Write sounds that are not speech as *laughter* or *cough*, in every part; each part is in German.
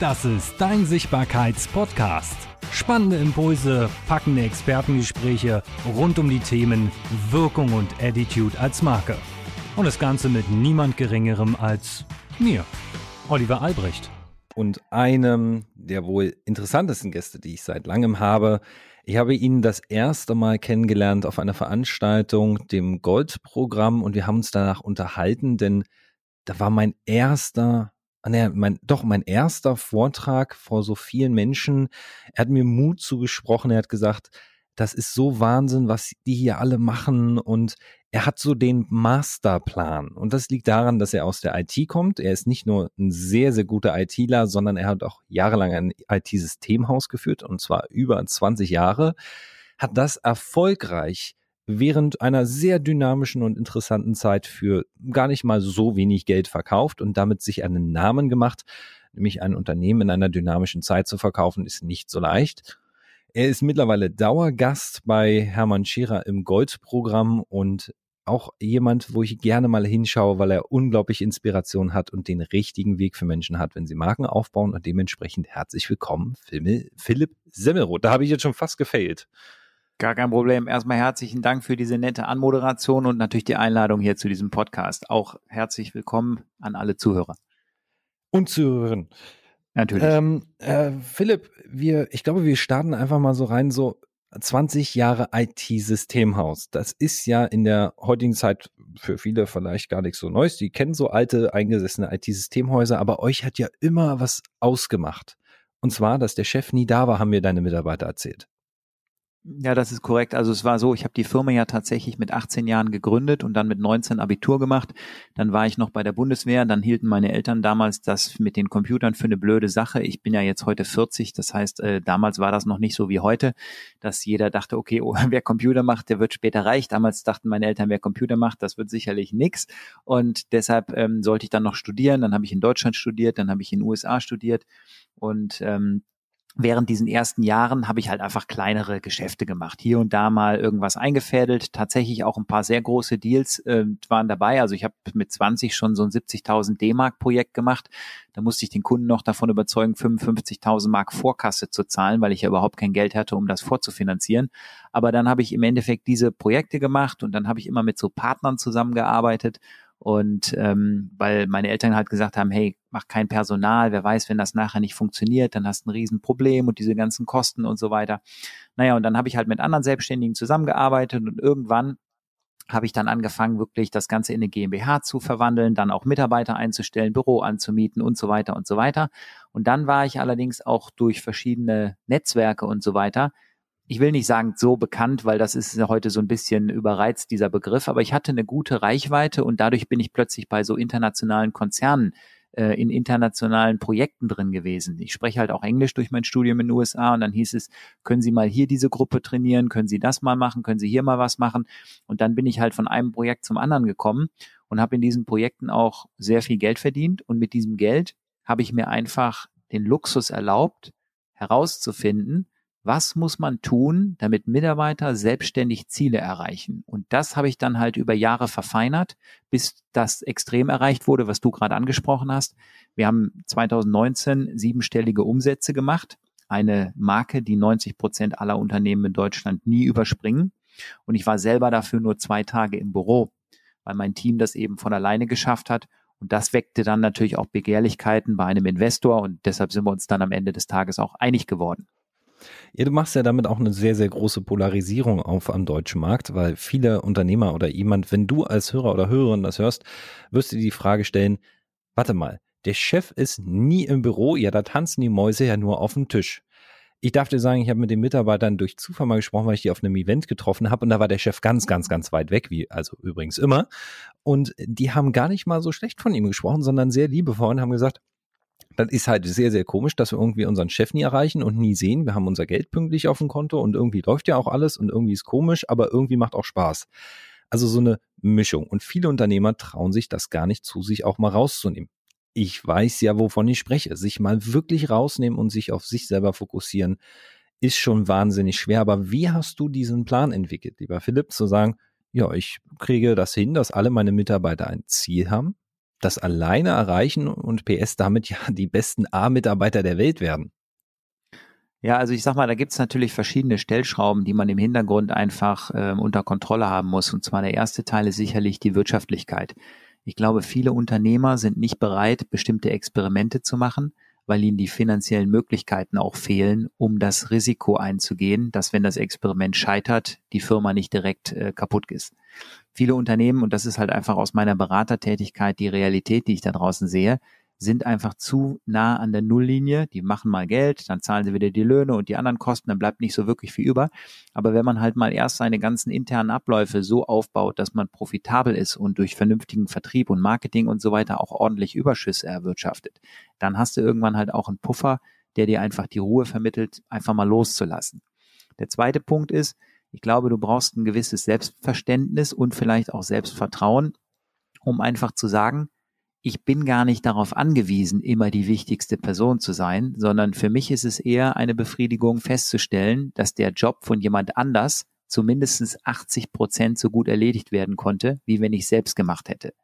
Das ist dein Sichtbarkeits-Podcast. Spannende Impulse, packende Expertengespräche rund um die Themen Wirkung und Attitude als Marke. Und das Ganze mit niemand Geringerem als mir, Oliver Albrecht. Und einem der wohl interessantesten Gäste, die ich seit langem habe. Ich habe ihn das erste Mal kennengelernt auf einer Veranstaltung, dem Goldprogramm, und wir haben uns danach unterhalten, denn da war mein erster Ah, nee, mein, doch mein erster Vortrag vor so vielen Menschen. Er hat mir Mut zugesprochen. Er hat gesagt, das ist so Wahnsinn, was die hier alle machen. Und er hat so den Masterplan. Und das liegt daran, dass er aus der IT kommt. Er ist nicht nur ein sehr, sehr guter ITler, sondern er hat auch jahrelang ein IT-Systemhaus geführt, und zwar über 20 Jahre. Hat das erfolgreich während einer sehr dynamischen und interessanten Zeit für gar nicht mal so wenig Geld verkauft und damit sich einen Namen gemacht. Nämlich ein Unternehmen in einer dynamischen Zeit zu verkaufen, ist nicht so leicht. Er ist mittlerweile Dauergast bei Hermann Scherer im Goldprogramm und auch jemand, wo ich gerne mal hinschaue, weil er unglaublich Inspiration hat und den richtigen Weg für Menschen hat, wenn sie Marken aufbauen und dementsprechend herzlich willkommen, Philipp Semmelroth. Da habe ich jetzt schon fast gefailt. Gar kein Problem. Erstmal herzlichen Dank für diese nette Anmoderation und natürlich die Einladung hier zu diesem Podcast. Auch herzlich willkommen an alle Zuhörer. Und Zuhörerinnen. Natürlich. Ähm, äh, Philipp, wir, ich glaube, wir starten einfach mal so rein, so 20 Jahre IT-Systemhaus. Das ist ja in der heutigen Zeit für viele vielleicht gar nichts so Neues. Die kennen so alte, eingesessene IT-Systemhäuser, aber euch hat ja immer was ausgemacht. Und zwar, dass der Chef nie da war, haben mir deine Mitarbeiter erzählt. Ja, das ist korrekt. Also es war so, ich habe die Firma ja tatsächlich mit 18 Jahren gegründet und dann mit 19 Abitur gemacht. Dann war ich noch bei der Bundeswehr. Dann hielten meine Eltern damals das mit den Computern für eine blöde Sache. Ich bin ja jetzt heute 40. Das heißt, äh, damals war das noch nicht so wie heute, dass jeder dachte, okay, oh, *laughs* wer Computer macht, der wird später reich. Damals dachten meine Eltern, wer Computer macht, das wird sicherlich nix. Und deshalb ähm, sollte ich dann noch studieren. Dann habe ich in Deutschland studiert, dann habe ich in den USA studiert und ähm, während diesen ersten Jahren habe ich halt einfach kleinere Geschäfte gemacht. Hier und da mal irgendwas eingefädelt. Tatsächlich auch ein paar sehr große Deals äh, waren dabei. Also ich habe mit 20 schon so ein 70.000 D-Mark Projekt gemacht. Da musste ich den Kunden noch davon überzeugen, 55.000 Mark Vorkasse zu zahlen, weil ich ja überhaupt kein Geld hatte, um das vorzufinanzieren. Aber dann habe ich im Endeffekt diese Projekte gemacht und dann habe ich immer mit so Partnern zusammengearbeitet und ähm, weil meine Eltern halt gesagt haben, hey, mach kein Personal, wer weiß, wenn das nachher nicht funktioniert, dann hast du ein Riesenproblem und diese ganzen Kosten und so weiter. Naja, und dann habe ich halt mit anderen Selbstständigen zusammengearbeitet und irgendwann habe ich dann angefangen, wirklich das Ganze in eine GmbH zu verwandeln, dann auch Mitarbeiter einzustellen, Büro anzumieten und so weiter und so weiter. Und dann war ich allerdings auch durch verschiedene Netzwerke und so weiter ich will nicht sagen so bekannt, weil das ist heute so ein bisschen überreizt, dieser Begriff, aber ich hatte eine gute Reichweite und dadurch bin ich plötzlich bei so internationalen Konzernen äh, in internationalen Projekten drin gewesen. Ich spreche halt auch Englisch durch mein Studium in den USA und dann hieß es, können Sie mal hier diese Gruppe trainieren, können Sie das mal machen, können Sie hier mal was machen und dann bin ich halt von einem Projekt zum anderen gekommen und habe in diesen Projekten auch sehr viel Geld verdient und mit diesem Geld habe ich mir einfach den Luxus erlaubt, herauszufinden, was muss man tun, damit Mitarbeiter selbstständig Ziele erreichen? Und das habe ich dann halt über Jahre verfeinert, bis das extrem erreicht wurde, was du gerade angesprochen hast. Wir haben 2019 siebenstellige Umsätze gemacht, eine Marke, die 90 Prozent aller Unternehmen in Deutschland nie überspringen. Und ich war selber dafür nur zwei Tage im Büro, weil mein Team das eben von alleine geschafft hat. Und das weckte dann natürlich auch Begehrlichkeiten bei einem Investor und deshalb sind wir uns dann am Ende des Tages auch einig geworden. Ja, du machst ja damit auch eine sehr, sehr große Polarisierung auf am deutschen Markt, weil viele Unternehmer oder jemand, wenn du als Hörer oder Hörerin das hörst, wirst du dir die Frage stellen, warte mal, der Chef ist nie im Büro, ja, da tanzen die Mäuse ja nur auf dem Tisch. Ich darf dir sagen, ich habe mit den Mitarbeitern durch Zufall mal gesprochen, weil ich die auf einem Event getroffen habe und da war der Chef ganz, ganz, ganz weit weg, wie also übrigens immer. Und die haben gar nicht mal so schlecht von ihm gesprochen, sondern sehr liebevoll und haben gesagt, das ist halt sehr, sehr komisch, dass wir irgendwie unseren Chef nie erreichen und nie sehen. Wir haben unser Geld pünktlich auf dem Konto und irgendwie läuft ja auch alles und irgendwie ist komisch, aber irgendwie macht auch Spaß. Also so eine Mischung. Und viele Unternehmer trauen sich das gar nicht zu, sich auch mal rauszunehmen. Ich weiß ja, wovon ich spreche. Sich mal wirklich rausnehmen und sich auf sich selber fokussieren, ist schon wahnsinnig schwer. Aber wie hast du diesen Plan entwickelt, lieber Philipp, zu sagen, ja, ich kriege das hin, dass alle meine Mitarbeiter ein Ziel haben, das alleine erreichen und PS damit ja die besten A-Mitarbeiter der Welt werden. Ja, also ich sag mal, da gibt's natürlich verschiedene Stellschrauben, die man im Hintergrund einfach äh, unter Kontrolle haben muss. Und zwar der erste Teil ist sicherlich die Wirtschaftlichkeit. Ich glaube, viele Unternehmer sind nicht bereit, bestimmte Experimente zu machen, weil ihnen die finanziellen Möglichkeiten auch fehlen, um das Risiko einzugehen, dass wenn das Experiment scheitert, die Firma nicht direkt äh, kaputt ist. Viele Unternehmen, und das ist halt einfach aus meiner Beratertätigkeit die Realität, die ich da draußen sehe, sind einfach zu nah an der Nulllinie. Die machen mal Geld, dann zahlen sie wieder die Löhne und die anderen Kosten, dann bleibt nicht so wirklich viel über. Aber wenn man halt mal erst seine ganzen internen Abläufe so aufbaut, dass man profitabel ist und durch vernünftigen Vertrieb und Marketing und so weiter auch ordentlich Überschüsse erwirtschaftet, dann hast du irgendwann halt auch einen Puffer, der dir einfach die Ruhe vermittelt, einfach mal loszulassen. Der zweite Punkt ist, ich glaube, du brauchst ein gewisses Selbstverständnis und vielleicht auch Selbstvertrauen, um einfach zu sagen, ich bin gar nicht darauf angewiesen, immer die wichtigste Person zu sein, sondern für mich ist es eher eine Befriedigung festzustellen, dass der Job von jemand anders zu mindestens 80 Prozent so gut erledigt werden konnte, wie wenn ich selbst gemacht hätte.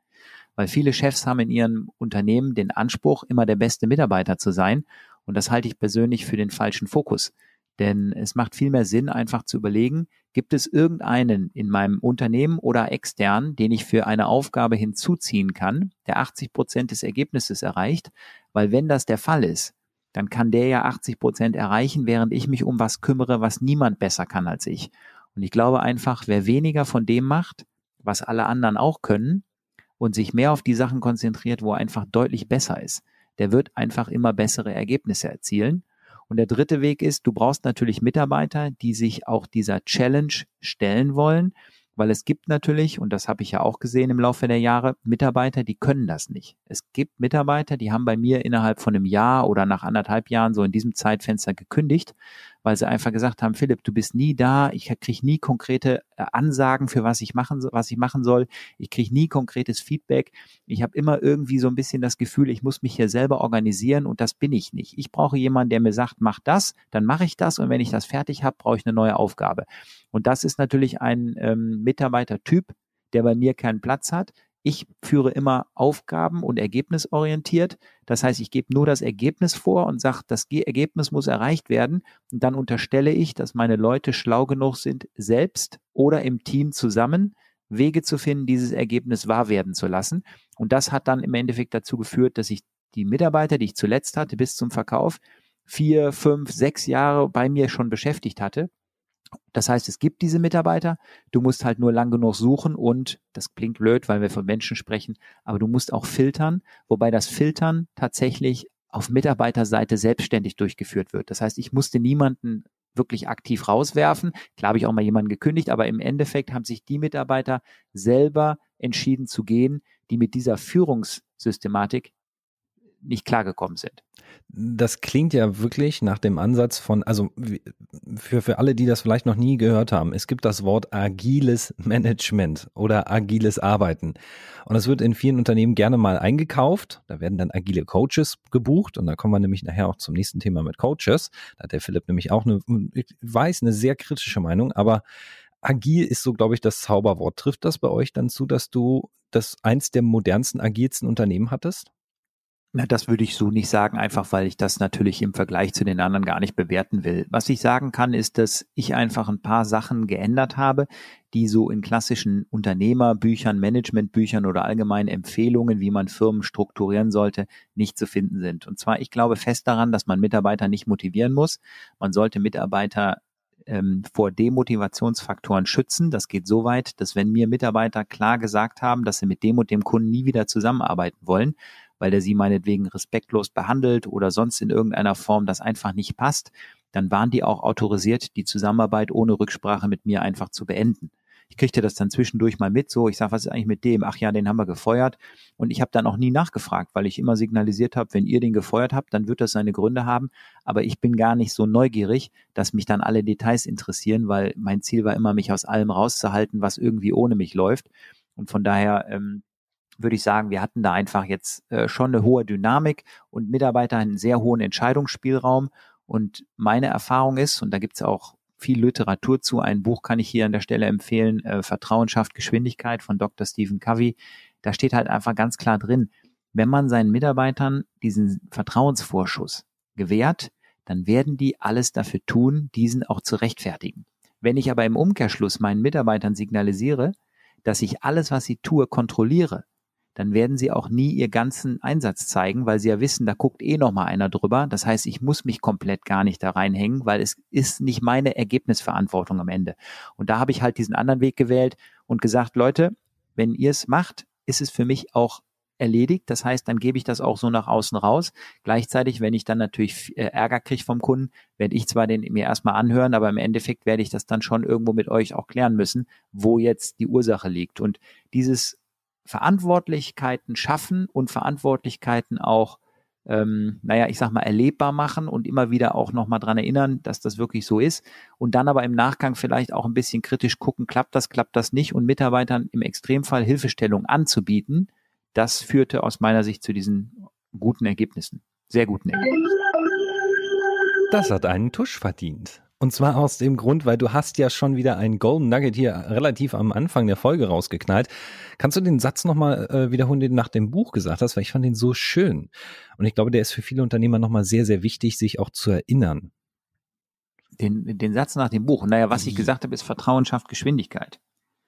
Weil viele Chefs haben in ihrem Unternehmen den Anspruch, immer der beste Mitarbeiter zu sein. Und das halte ich persönlich für den falschen Fokus. Denn es macht viel mehr Sinn, einfach zu überlegen, gibt es irgendeinen in meinem Unternehmen oder extern, den ich für eine Aufgabe hinzuziehen kann, der 80 Prozent des Ergebnisses erreicht? Weil wenn das der Fall ist, dann kann der ja 80 Prozent erreichen, während ich mich um was kümmere, was niemand besser kann als ich. Und ich glaube einfach, wer weniger von dem macht, was alle anderen auch können, und sich mehr auf die Sachen konzentriert, wo er einfach deutlich besser ist, der wird einfach immer bessere Ergebnisse erzielen. Und der dritte Weg ist, du brauchst natürlich Mitarbeiter, die sich auch dieser Challenge stellen wollen, weil es gibt natürlich, und das habe ich ja auch gesehen im Laufe der Jahre, Mitarbeiter, die können das nicht. Es gibt Mitarbeiter, die haben bei mir innerhalb von einem Jahr oder nach anderthalb Jahren so in diesem Zeitfenster gekündigt, weil sie einfach gesagt haben, Philipp, du bist nie da, ich kriege nie konkrete äh, Ansagen für was ich machen, was ich machen soll, ich kriege nie konkretes Feedback, ich habe immer irgendwie so ein bisschen das Gefühl, ich muss mich hier selber organisieren und das bin ich nicht. Ich brauche jemanden, der mir sagt, mach das, dann mache ich das und wenn ich das fertig habe, brauche ich eine neue Aufgabe. Und das ist natürlich ein ähm, Mitarbeitertyp, der bei mir keinen Platz hat. Ich führe immer Aufgaben und ergebnisorientiert. Das heißt, ich gebe nur das Ergebnis vor und sage, das Ergebnis muss erreicht werden. Und dann unterstelle ich, dass meine Leute schlau genug sind, selbst oder im Team zusammen Wege zu finden, dieses Ergebnis wahr werden zu lassen. Und das hat dann im Endeffekt dazu geführt, dass ich die Mitarbeiter, die ich zuletzt hatte bis zum Verkauf, vier, fünf, sechs Jahre bei mir schon beschäftigt hatte das heißt, es gibt diese Mitarbeiter, du musst halt nur lang genug suchen und, das klingt blöd, weil wir von Menschen sprechen, aber du musst auch filtern, wobei das Filtern tatsächlich auf Mitarbeiterseite selbstständig durchgeführt wird. Das heißt, ich musste niemanden wirklich aktiv rauswerfen. Klar habe ich auch mal jemanden gekündigt, aber im Endeffekt haben sich die Mitarbeiter selber entschieden zu gehen, die mit dieser Führungssystematik nicht klargekommen sind. Das klingt ja wirklich nach dem Ansatz von, also für, für alle, die das vielleicht noch nie gehört haben, es gibt das Wort agiles Management oder agiles Arbeiten. Und das wird in vielen Unternehmen gerne mal eingekauft. Da werden dann agile Coaches gebucht. Und da kommen wir nämlich nachher auch zum nächsten Thema mit Coaches. Da hat der Philipp nämlich auch eine, ich weiß, eine sehr kritische Meinung, aber agil ist so, glaube ich, das Zauberwort. Trifft das bei euch dann zu, dass du das eins der modernsten, agilsten Unternehmen hattest? Na, das würde ich so nicht sagen, einfach weil ich das natürlich im Vergleich zu den anderen gar nicht bewerten will. Was ich sagen kann, ist, dass ich einfach ein paar Sachen geändert habe, die so in klassischen Unternehmerbüchern, Managementbüchern oder allgemeinen Empfehlungen, wie man Firmen strukturieren sollte, nicht zu finden sind. Und zwar, ich glaube fest daran, dass man Mitarbeiter nicht motivieren muss. Man sollte Mitarbeiter ähm, vor Demotivationsfaktoren schützen. Das geht so weit, dass wenn mir Mitarbeiter klar gesagt haben, dass sie mit dem und dem Kunden nie wieder zusammenarbeiten wollen, weil der sie meinetwegen respektlos behandelt oder sonst in irgendeiner Form das einfach nicht passt, dann waren die auch autorisiert, die Zusammenarbeit ohne Rücksprache mit mir einfach zu beenden. Ich kriegte das dann zwischendurch mal mit, so ich sage, was ist eigentlich mit dem? Ach ja, den haben wir gefeuert. Und ich habe dann auch nie nachgefragt, weil ich immer signalisiert habe, wenn ihr den gefeuert habt, dann wird das seine Gründe haben. Aber ich bin gar nicht so neugierig, dass mich dann alle Details interessieren, weil mein Ziel war immer, mich aus allem rauszuhalten, was irgendwie ohne mich läuft. Und von daher ähm, würde ich sagen, wir hatten da einfach jetzt äh, schon eine hohe Dynamik und Mitarbeiter einen sehr hohen Entscheidungsspielraum. Und meine Erfahrung ist, und da gibt es auch viel Literatur zu, ein Buch kann ich hier an der Stelle empfehlen, äh, Vertrauen schafft Geschwindigkeit von Dr. Stephen Covey. Da steht halt einfach ganz klar drin, wenn man seinen Mitarbeitern diesen Vertrauensvorschuss gewährt, dann werden die alles dafür tun, diesen auch zu rechtfertigen. Wenn ich aber im Umkehrschluss meinen Mitarbeitern signalisiere, dass ich alles, was sie tue, kontrolliere, dann werden sie auch nie ihr ganzen Einsatz zeigen, weil sie ja wissen, da guckt eh noch mal einer drüber. Das heißt, ich muss mich komplett gar nicht da reinhängen, weil es ist nicht meine Ergebnisverantwortung am Ende. Und da habe ich halt diesen anderen Weg gewählt und gesagt, Leute, wenn ihr es macht, ist es für mich auch erledigt. Das heißt, dann gebe ich das auch so nach außen raus. Gleichzeitig, wenn ich dann natürlich äh, Ärger kriege vom Kunden, werde ich zwar den mir erstmal anhören, aber im Endeffekt werde ich das dann schon irgendwo mit euch auch klären müssen, wo jetzt die Ursache liegt. Und dieses Verantwortlichkeiten schaffen und Verantwortlichkeiten auch, ähm, naja, ich sag mal, erlebbar machen und immer wieder auch nochmal dran erinnern, dass das wirklich so ist. Und dann aber im Nachgang vielleicht auch ein bisschen kritisch gucken, klappt das, klappt das nicht und Mitarbeitern im Extremfall Hilfestellung anzubieten, das führte aus meiner Sicht zu diesen guten Ergebnissen. Sehr guten Ergebnissen. Das hat einen Tusch verdient. Und zwar aus dem Grund, weil du hast ja schon wieder einen Golden Nugget hier relativ am Anfang der Folge rausgeknallt. Kannst du den Satz nochmal äh, wiederholen, den du nach dem Buch gesagt hast? Weil ich fand den so schön. Und ich glaube, der ist für viele Unternehmer nochmal sehr, sehr wichtig, sich auch zu erinnern. Den, den Satz nach dem Buch. Naja, was ich gesagt habe, ist Vertrauen schafft Geschwindigkeit.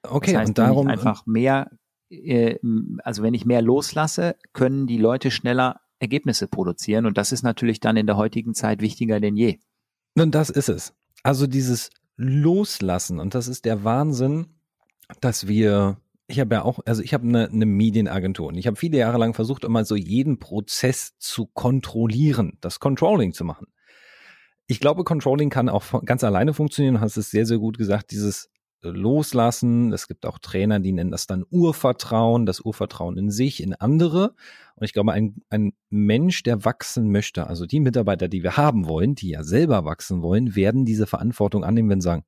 Okay, das heißt, und darum. Wenn ich einfach mehr, äh, also wenn ich mehr loslasse, können die Leute schneller Ergebnisse produzieren. Und das ist natürlich dann in der heutigen Zeit wichtiger denn je. Nun, das ist es. Also dieses Loslassen, und das ist der Wahnsinn, dass wir, ich habe ja auch, also ich habe eine, eine Medienagentur und ich habe viele Jahre lang versucht, immer so jeden Prozess zu kontrollieren, das Controlling zu machen. Ich glaube, Controlling kann auch ganz alleine funktionieren, du hast es sehr, sehr gut gesagt, dieses loslassen. Es gibt auch Trainer, die nennen das dann Urvertrauen, das Urvertrauen in sich, in andere. Und ich glaube, ein, ein Mensch, der wachsen möchte, also die Mitarbeiter, die wir haben wollen, die ja selber wachsen wollen, werden diese Verantwortung annehmen, wenn sie sagen,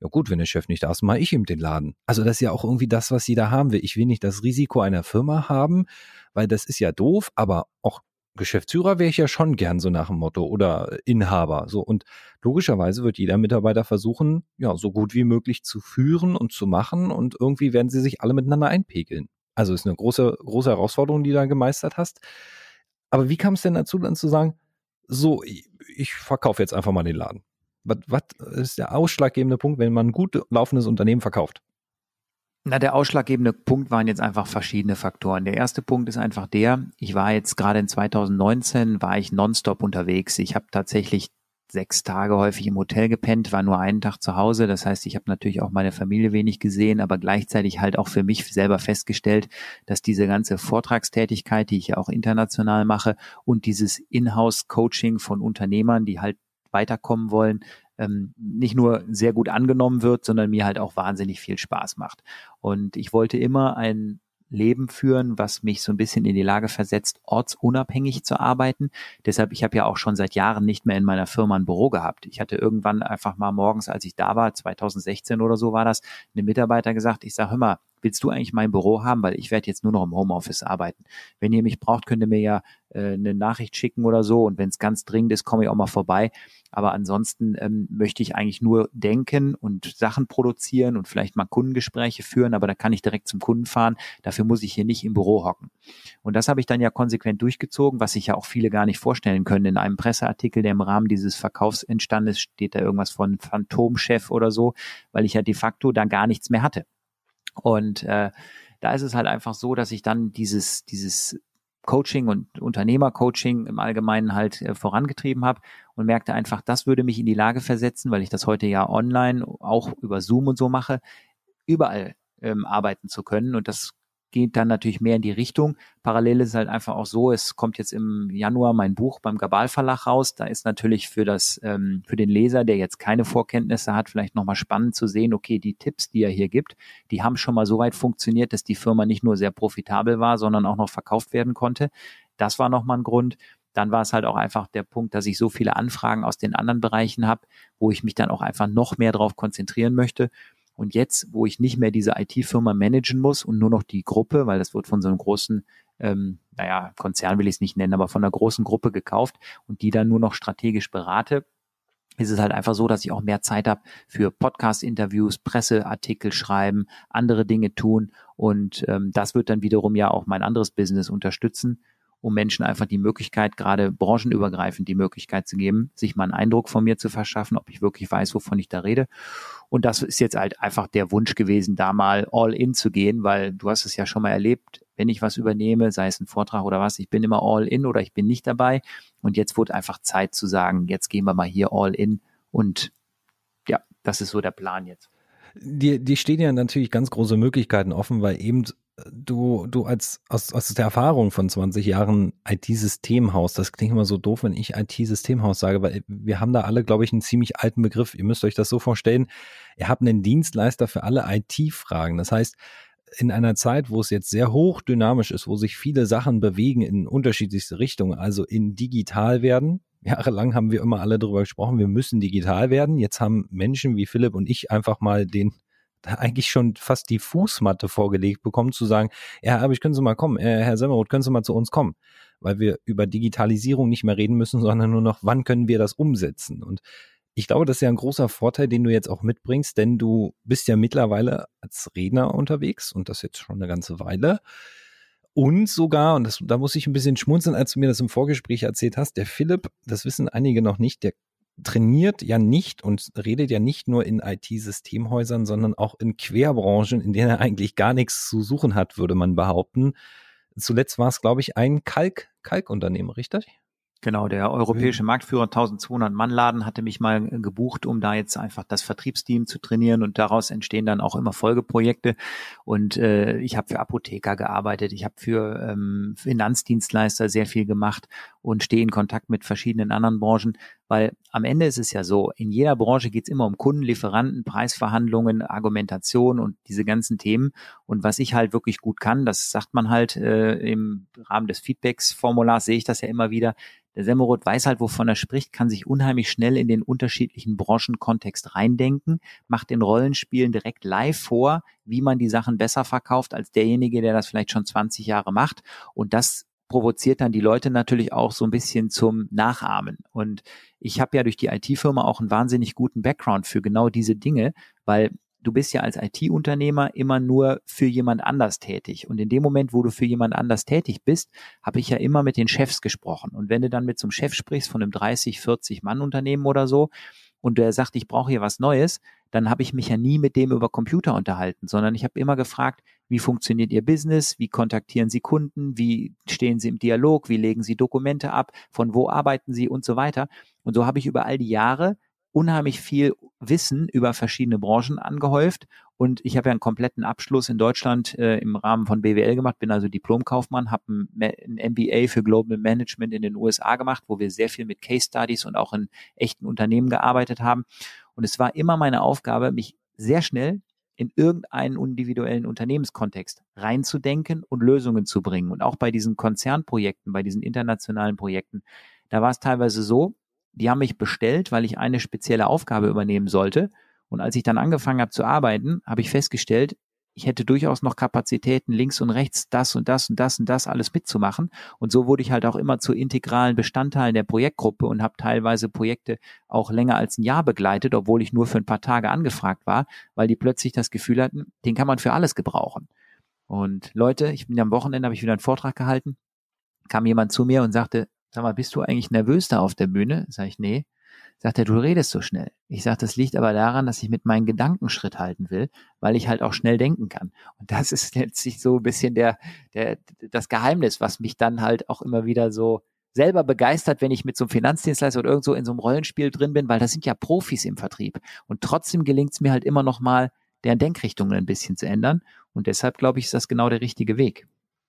ja gut, wenn der Chef nicht da ist, mache ich ihm den Laden. Also das ist ja auch irgendwie das, was jeder haben will. Ich will nicht das Risiko einer Firma haben, weil das ist ja doof, aber auch Geschäftsführer wäre ich ja schon gern so nach dem Motto oder Inhaber. So und logischerweise wird jeder Mitarbeiter versuchen, ja, so gut wie möglich zu führen und zu machen und irgendwie werden sie sich alle miteinander einpegeln. Also ist eine große, große Herausforderung, die du da gemeistert hast. Aber wie kam es denn dazu, dann zu sagen, so, ich, verkaufe jetzt einfach mal den Laden? Was, was ist der ausschlaggebende Punkt, wenn man ein gut laufendes Unternehmen verkauft? Na, der ausschlaggebende Punkt waren jetzt einfach verschiedene Faktoren. Der erste Punkt ist einfach der, ich war jetzt gerade in 2019, war ich nonstop unterwegs. Ich habe tatsächlich sechs Tage häufig im Hotel gepennt, war nur einen Tag zu Hause. Das heißt, ich habe natürlich auch meine Familie wenig gesehen, aber gleichzeitig halt auch für mich selber festgestellt, dass diese ganze Vortragstätigkeit, die ich ja auch international mache und dieses Inhouse-Coaching von Unternehmern, die halt weiterkommen wollen, ähm, nicht nur sehr gut angenommen wird, sondern mir halt auch wahnsinnig viel Spaß macht. Und ich wollte immer ein Leben führen, was mich so ein bisschen in die Lage versetzt, ortsunabhängig zu arbeiten. Deshalb, ich habe ja auch schon seit Jahren nicht mehr in meiner Firma ein Büro gehabt. Ich hatte irgendwann einfach mal morgens, als ich da war, 2016 oder so war das, eine Mitarbeiter gesagt, ich sage, hör mal, willst du eigentlich mein Büro haben, weil ich werde jetzt nur noch im Homeoffice arbeiten. Wenn ihr mich braucht, könnt ihr mir ja äh, eine Nachricht schicken oder so und wenn es ganz dringend ist, komme ich auch mal vorbei. Aber ansonsten ähm, möchte ich eigentlich nur denken und Sachen produzieren und vielleicht mal Kundengespräche führen, aber da kann ich direkt zum Kunden fahren. Dafür muss ich hier nicht im Büro hocken. Und das habe ich dann ja konsequent durchgezogen, was sich ja auch viele gar nicht vorstellen können. In einem Presseartikel, der im Rahmen dieses Verkaufs entstanden ist, steht da irgendwas von Phantomchef oder so, weil ich ja de facto da gar nichts mehr hatte. Und äh, da ist es halt einfach so, dass ich dann dieses, dieses Coaching und Unternehmercoaching im Allgemeinen halt äh, vorangetrieben habe und merkte einfach, das würde mich in die Lage versetzen, weil ich das heute ja online auch über Zoom und so mache, überall ähm, arbeiten zu können. Und das geht dann natürlich mehr in die Richtung. Parallel ist halt einfach auch so, es kommt jetzt im Januar mein Buch beim Gabal Verlag raus. Da ist natürlich für das, ähm, für den Leser, der jetzt keine Vorkenntnisse hat, vielleicht nochmal spannend zu sehen, okay, die Tipps, die er hier gibt, die haben schon mal so weit funktioniert, dass die Firma nicht nur sehr profitabel war, sondern auch noch verkauft werden konnte. Das war nochmal ein Grund. Dann war es halt auch einfach der Punkt, dass ich so viele Anfragen aus den anderen Bereichen habe, wo ich mich dann auch einfach noch mehr darauf konzentrieren möchte. Und jetzt, wo ich nicht mehr diese IT-Firma managen muss und nur noch die Gruppe, weil das wird von so einem großen, ähm, naja, Konzern will ich es nicht nennen, aber von einer großen Gruppe gekauft und die dann nur noch strategisch berate, ist es halt einfach so, dass ich auch mehr Zeit habe für Podcast-Interviews, Presseartikel schreiben, andere Dinge tun. Und ähm, das wird dann wiederum ja auch mein anderes Business unterstützen um Menschen einfach die Möglichkeit, gerade branchenübergreifend die Möglichkeit zu geben, sich mal einen Eindruck von mir zu verschaffen, ob ich wirklich weiß, wovon ich da rede. Und das ist jetzt halt einfach der Wunsch gewesen, da mal all in zu gehen, weil du hast es ja schon mal erlebt, wenn ich was übernehme, sei es ein Vortrag oder was, ich bin immer all in oder ich bin nicht dabei. Und jetzt wurde einfach Zeit zu sagen, jetzt gehen wir mal hier all in. Und ja, das ist so der Plan jetzt. Die, die stehen ja natürlich ganz große Möglichkeiten offen, weil eben du, du als aus, aus der Erfahrung von 20 Jahren IT-Systemhaus, das klingt immer so doof, wenn ich IT-Systemhaus sage, weil wir haben da alle, glaube ich, einen ziemlich alten Begriff. Ihr müsst euch das so vorstellen, ihr habt einen Dienstleister für alle IT-Fragen. Das heißt, in einer Zeit, wo es jetzt sehr hoch dynamisch ist, wo sich viele Sachen bewegen in unterschiedlichste Richtungen, also in digital werden. *laughs* Jahrelang haben wir immer alle darüber gesprochen, wir müssen digital werden. Jetzt haben Menschen wie Philipp und ich einfach mal den eigentlich schon fast die Fußmatte vorgelegt bekommen, zu sagen, ja, aber ich können Sie mal kommen, äh, Herr Semmeroth, können Sie mal zu uns kommen, weil wir über Digitalisierung nicht mehr reden müssen, *laughs* sondern nur noch, wann können wir das umsetzen? Und ich glaube, das ist ja ein großer Vorteil, den du jetzt auch mitbringst, denn du bist ja mittlerweile als Redner unterwegs und das jetzt schon eine ganze Weile. Und sogar, und das, da muss ich ein bisschen schmunzeln, als du mir das im Vorgespräch erzählt hast, der Philipp, das wissen einige noch nicht, der trainiert ja nicht und redet ja nicht nur in IT-Systemhäusern, sondern auch in Querbranchen, in denen er eigentlich gar nichts zu suchen hat, würde man behaupten. Zuletzt war es, glaube ich, ein Kalk, Kalkunternehmen, richtig? Genau, der europäische Marktführer 1200 Mann Laden hatte mich mal gebucht, um da jetzt einfach das Vertriebsteam zu trainieren und daraus entstehen dann auch immer Folgeprojekte. Und äh, ich habe für Apotheker gearbeitet, ich habe für ähm, Finanzdienstleister sehr viel gemacht und stehe in Kontakt mit verschiedenen anderen Branchen, weil am Ende ist es ja so, in jeder Branche geht es immer um Kunden, Lieferanten, Preisverhandlungen, Argumentation und diese ganzen Themen. Und was ich halt wirklich gut kann, das sagt man halt äh, im Rahmen des Feedbacks-Formulars, sehe ich das ja immer wieder, der Semmerot weiß halt, wovon er spricht, kann sich unheimlich schnell in den unterschiedlichen Branchenkontext reindenken, macht den Rollenspielen direkt live vor, wie man die Sachen besser verkauft als derjenige, der das vielleicht schon 20 Jahre macht. Und das provoziert dann die Leute natürlich auch so ein bisschen zum Nachahmen. Und ich habe ja durch die IT-Firma auch einen wahnsinnig guten Background für genau diese Dinge, weil du bist ja als IT-Unternehmer immer nur für jemand anders tätig. Und in dem Moment, wo du für jemand anders tätig bist, habe ich ja immer mit den Chefs gesprochen. Und wenn du dann mit einem Chef sprichst von einem 30, 40 Mann Unternehmen oder so, und der sagt, ich brauche hier was Neues, dann habe ich mich ja nie mit dem über Computer unterhalten, sondern ich habe immer gefragt, wie funktioniert Ihr Business, wie kontaktieren Sie Kunden, wie stehen Sie im Dialog, wie legen Sie Dokumente ab, von wo arbeiten Sie und so weiter. Und so habe ich über all die Jahre unheimlich viel Wissen über verschiedene Branchen angehäuft und ich habe ja einen kompletten Abschluss in Deutschland äh, im Rahmen von BWL gemacht, bin also Diplomkaufmann, habe ein, ein, MBA für Global Management in den USA gemacht, wo wir sehr viel mit Case Studies und auch in echten Unternehmen gearbeitet haben. Und es war immer meine Aufgabe, mich sehr schnell in irgendeinen individuellen Unternehmenskontext reinzudenken und Lösungen zu bringen. Und auch bei diesen Konzernprojekten, bei diesen internationalen Projekten, da war es teilweise so, die haben mich bestellt, weil ich eine spezielle Aufgabe übernehmen sollte. Und als ich dann angefangen habe zu arbeiten, habe ich festgestellt, ich hätte durchaus noch Kapazitäten, links und rechts das und das und das und das alles mitzumachen. Und so wurde ich halt auch immer zu integralen Bestandteilen der Projektgruppe und habe teilweise Projekte auch länger als ein Jahr begleitet, obwohl ich nur für ein paar Tage angefragt war, weil die plötzlich das Gefühl hatten, den kann man für alles gebrauchen. Und Leute, ich bin am Wochenende, habe ich wieder einen Vortrag gehalten, kam jemand zu mir und sagte, sag mal, bist du eigentlich nervös da auf der Bühne? Sag ich, nee. Sagt er, du redest so schnell. Ich sage, das liegt aber daran, dass ich mit meinen Gedanken Schritt halten will, weil ich halt auch schnell denken kann. Und das *laughs* ist letztlich so ein bisschen der, der, das Geheimnis, was mich dann halt auch immer wieder so selber begeistert, wenn ich mit so einem Finanzdienstleister oder irgendwo in so einem Rollenspiel drin bin, weil das sind ja Profis im Vertrieb. Und trotzdem gelingt es mir halt immer noch mal, deren Denkrichtungen ein bisschen zu ändern. Und deshalb glaube ich, ist das genau der richtige Weg.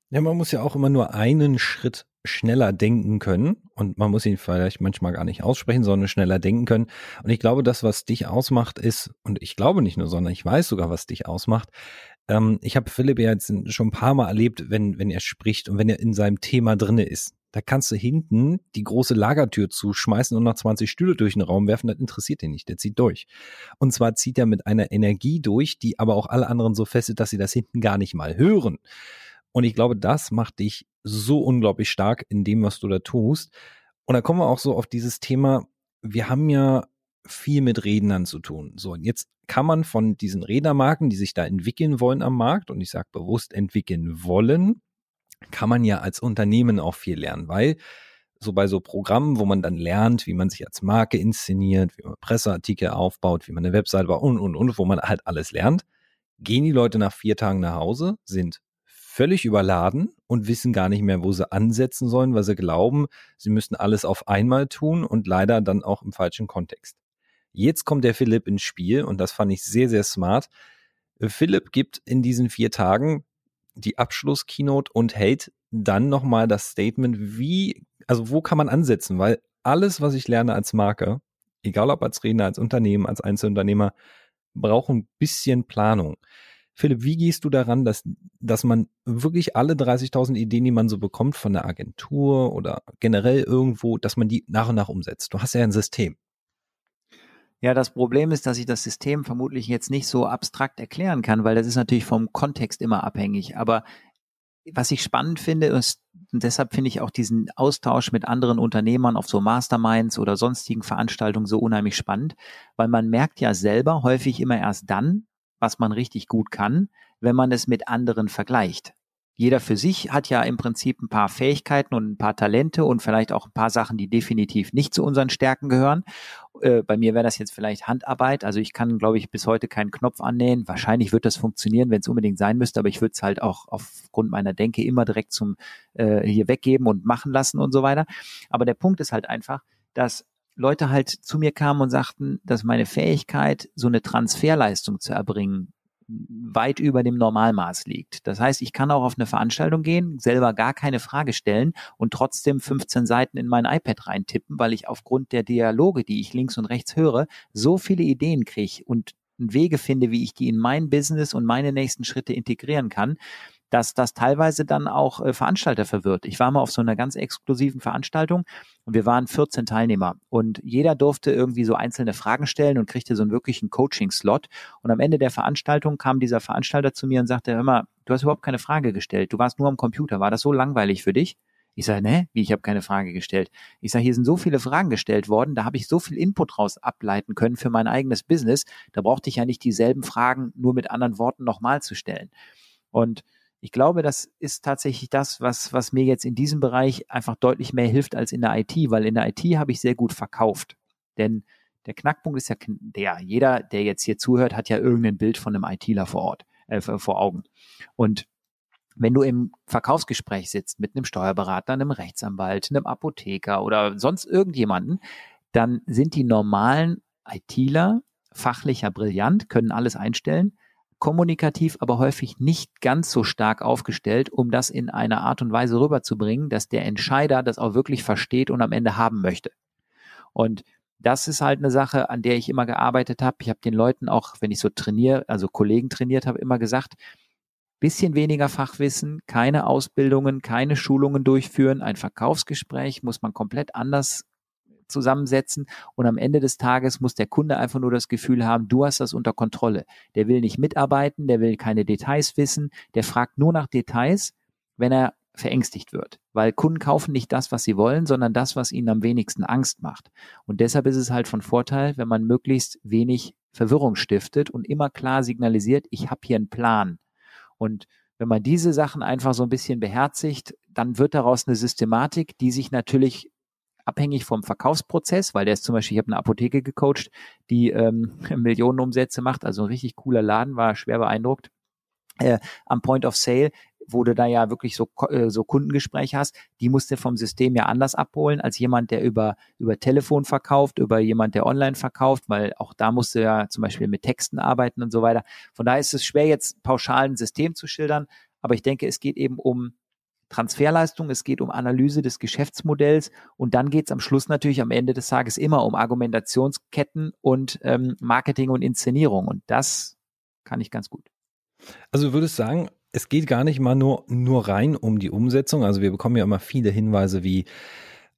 Ja, man muss ja auch immer nur einen Schritt schneller denken können und man muss ihn vielleicht manchmal gar nicht aussprechen, sondern schneller denken können. Und ich glaube, das, was dich ausmacht, ist, und ich glaube nicht nur, sondern ich weiß sogar, was dich ausmacht. Ähm, ich habe Philipp ja jetzt schon ein paar Mal erlebt, wenn, wenn er spricht und wenn er in seinem Thema drinne ist. Da kannst du hinten die große Lagertür zuschmeißen und noch 20 Stühle durch den Raum werfen, das interessiert ihn nicht, der zieht durch. Und zwar zieht er mit einer Energie durch, die aber auch alle anderen so fesselt, dass sie das hinten gar nicht mal hören. Und ich glaube, das macht dich so unglaublich stark in dem, was du da tust. Und da kommen wir auch so auf dieses Thema, wir haben ja viel mit Rednern zu tun. So, und jetzt kann man von diesen Rednermarken, die sich da entwickeln wollen am Markt, und ich sage bewusst entwickeln wollen, kann man ja als Unternehmen auch viel lernen, weil so bei so Programmen, wo man dann lernt, wie man sich als Marke inszeniert, wie man Presseartikel aufbaut, wie man eine Website baut und, und, und, wo man halt alles lernt, gehen die Leute nach vier Tagen nach Hause, sind völlig überladen und wissen gar nicht mehr, wo sie ansetzen sollen, weil sie glauben, sie müssten alles auf einmal tun und leider dann auch im falschen Kontext. Jetzt kommt der Philipp ins Spiel und das fand ich sehr, sehr smart. Philipp gibt in diesen vier Tagen die Abschluss-Keynote und hält dann nochmal das Statement, wie, also wo kann man ansetzen? Weil alles, was ich lerne als Marke, egal ob als Redner, als Unternehmen, als Einzelunternehmer, braucht ein bisschen Planung. Philipp, wie gehst du daran, dass, dass man wirklich alle 30.000 Ideen, die man so bekommt von der Agentur oder generell irgendwo, dass man die nach und nach umsetzt? Du hast ja ein System. Ja, das Problem ist, dass ich das System vermutlich jetzt nicht so abstrakt erklären kann, weil das ist natürlich vom Kontext immer abhängig. Aber was ich spannend finde, ist, und deshalb finde ich auch diesen Austausch mit anderen Unternehmern auf so Masterminds oder sonstigen Veranstaltungen so unheimlich spannend, weil man merkt ja selber häufig immer erst dann, was man richtig gut kann, wenn man es mit anderen vergleicht. Jeder für sich hat ja im Prinzip ein paar Fähigkeiten und ein paar Talente und vielleicht auch ein paar Sachen, die definitiv nicht zu unseren Stärken gehören. Äh, bei mir wäre das jetzt vielleicht Handarbeit. Also ich kann, glaube ich, bis heute keinen Knopf annähen. Wahrscheinlich wird das funktionieren, wenn es unbedingt sein müsste, aber ich würde es halt auch aufgrund meiner Denke immer direkt zum äh, hier weggeben und machen lassen und so weiter. Aber der Punkt ist halt einfach, dass Leute halt zu mir kamen und sagten, dass meine Fähigkeit, so eine Transferleistung zu erbringen, weit über dem Normalmaß liegt. Das heißt, ich kann auch auf eine Veranstaltung gehen, selber gar keine Frage stellen und trotzdem 15 Seiten in mein iPad reintippen, weil ich aufgrund der Dialoge, die ich links und rechts höre, so viele Ideen kriege und Wege finde, wie ich die in mein Business und meine nächsten Schritte integrieren kann, dass das teilweise dann auch äh, Veranstalter verwirrt. Ich war mal auf so einer ganz exklusiven Veranstaltung und wir waren 14 Teilnehmer und jeder durfte irgendwie so einzelne Fragen stellen und kriegte so einen wirklichen Coaching-Slot. Und am Ende der Veranstaltung kam dieser Veranstalter zu mir und sagte, hör mal, du hast überhaupt keine Frage gestellt. Du warst nur am Computer. War das so langweilig für dich? Ich sage, ne, wie, ich habe keine Frage gestellt. Ich sage, hier sind so viele Fragen gestellt worden, da habe ich so viel Input raus ableiten können für mein eigenes Business. Da brauchte ich ja nicht dieselben Fragen nur mit anderen Worten nochmal zu stellen. Und ich glaube, das ist tatsächlich das, was, was mir jetzt in diesem Bereich einfach deutlich mehr hilft als in der IT, weil in der IT habe ich sehr gut verkauft. Denn der Knackpunkt ist ja der, jeder, der jetzt hier zuhört, hat ja irgendein Bild von einem ITler vor Ort, äh, vor Augen. Und wenn du im Verkaufsgespräch sitzt mit einem Steuerberater, einem Rechtsanwalt, einem Apotheker oder sonst irgendjemanden, dann sind die normalen ITler fachlicher brillant, können alles einstellen, kommunikativ aber häufig nicht ganz so stark aufgestellt, um das in einer Art und Weise rüberzubringen, dass der Entscheider das auch wirklich versteht und am Ende haben möchte. Und das ist halt eine Sache, an der ich immer gearbeitet habe. Ich habe den Leuten auch, wenn ich so trainiere, also Kollegen trainiert habe, immer gesagt, bisschen weniger Fachwissen, keine Ausbildungen, keine Schulungen durchführen. Ein Verkaufsgespräch muss man komplett anders zusammensetzen und am Ende des Tages muss der Kunde einfach nur das Gefühl haben, du hast das unter Kontrolle. Der will nicht mitarbeiten, der will keine Details wissen, der fragt nur nach Details, wenn er verängstigt wird. Weil Kunden kaufen nicht das, was sie wollen, sondern das, was ihnen am wenigsten Angst macht. Und deshalb ist es halt von Vorteil, wenn man möglichst wenig Verwirrung stiftet und immer klar signalisiert, ich habe hier einen Plan. Und wenn man diese Sachen einfach so ein bisschen beherzigt, dann wird daraus eine Systematik, die sich natürlich abhängig vom Verkaufsprozess, weil der ist zum Beispiel, ich habe eine Apotheke gecoacht, die ähm, *laughs* Millionenumsätze macht, also ein richtig cooler Laden, war schwer beeindruckt. Äh, am Point of Sale wo du da ja wirklich so, äh, so Kundengespräche hast, die musst du vom System ja anders abholen als jemand, der über, über Telefon verkauft, über jemand, der online verkauft, weil auch da musst du ja zum Beispiel mit Texten arbeiten und so weiter. Von daher ist es schwer, jetzt pauschal ein System zu schildern, aber ich denke, es geht eben um Transferleistung, es geht um Analyse des Geschäftsmodells und dann geht es am Schluss natürlich am Ende des Tages immer um Argumentationsketten und ähm, Marketing und Inszenierung. Und das kann ich ganz gut. Also du würdest sagen, es geht gar nicht mal nur, nur rein um die Umsetzung. Also wir bekommen ja immer viele Hinweise wie,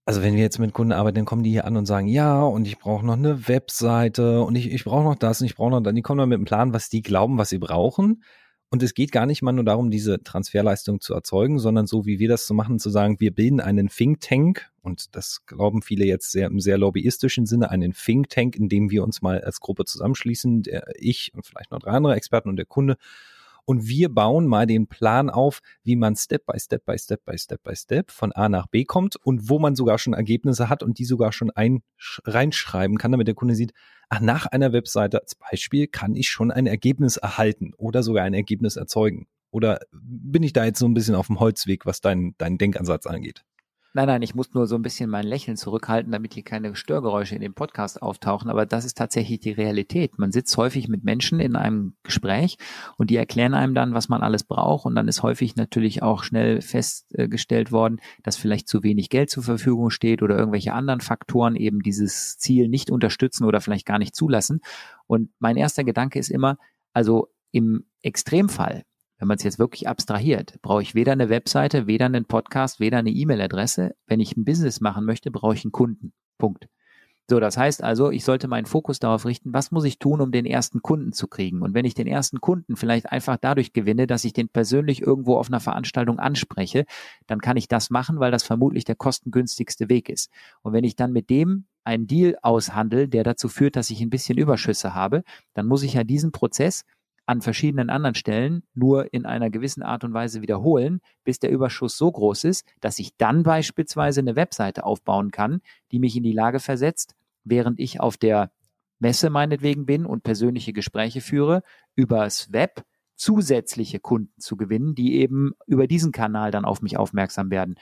also wenn wir jetzt mit Kunden arbeiten, dann kommen die hier an und sagen, ja, und ich brauche noch eine Webseite und ich, ich brauche noch das und ich brauche noch dann, die kommen dann mit einem Plan, was die glauben, was sie brauchen. Und es geht gar nicht mal nur darum, diese Transferleistung zu erzeugen, sondern so wie wir das zu machen, zu sagen, wir bilden einen Think Tank. Und das glauben viele jetzt sehr im sehr lobbyistischen Sinne, einen Think Tank, in dem wir uns mal als Gruppe zusammenschließen, der ich und vielleicht noch drei andere Experten und der Kunde. Und wir bauen mal den Plan auf, wie man Step by Step by Step by Step by Step von A nach B kommt und wo man sogar schon Ergebnisse hat und die sogar schon ein, reinschreiben kann, damit der Kunde sieht, nach einer Webseite als Beispiel kann ich schon ein Ergebnis erhalten oder sogar ein Ergebnis erzeugen. Oder bin ich da jetzt so ein bisschen auf dem Holzweg, was deinen dein Denkansatz angeht? Nein, nein, ich muss nur so ein bisschen mein Lächeln zurückhalten, damit hier keine Störgeräusche in dem Podcast auftauchen. Aber das ist tatsächlich die Realität. Man sitzt häufig mit Menschen in einem Gespräch und die erklären einem dann, was man alles braucht. Und dann ist häufig natürlich auch schnell festgestellt worden, dass vielleicht zu wenig Geld zur Verfügung steht oder irgendwelche anderen Faktoren eben dieses Ziel nicht unterstützen oder vielleicht gar nicht zulassen. Und mein erster Gedanke ist immer, also im Extremfall wenn man es jetzt wirklich abstrahiert, brauche ich weder eine Webseite, weder einen Podcast, weder eine E-Mail-Adresse. Wenn ich ein Business machen möchte, brauche ich einen Kunden. Punkt. So, das heißt also, ich sollte meinen Fokus darauf richten, was muss ich tun, um den ersten Kunden zu kriegen? Und wenn ich den ersten Kunden vielleicht einfach dadurch gewinne, dass ich den persönlich irgendwo auf einer Veranstaltung anspreche, dann kann ich das machen, weil das vermutlich der kostengünstigste Weg ist. Und wenn ich dann mit dem einen Deal aushandle, der dazu führt, dass ich ein bisschen Überschüsse habe, dann muss ich ja diesen Prozess an verschiedenen anderen Stellen nur in einer gewissen Art und Weise wiederholen, bis der Überschuss so groß ist, dass ich dann beispielsweise eine Webseite aufbauen kann, die mich in die Lage versetzt, während ich auf der Messe meinetwegen bin und persönliche Gespräche führe, übers Web zusätzliche Kunden zu gewinnen, die eben über diesen Kanal dann auf mich aufmerksam werden.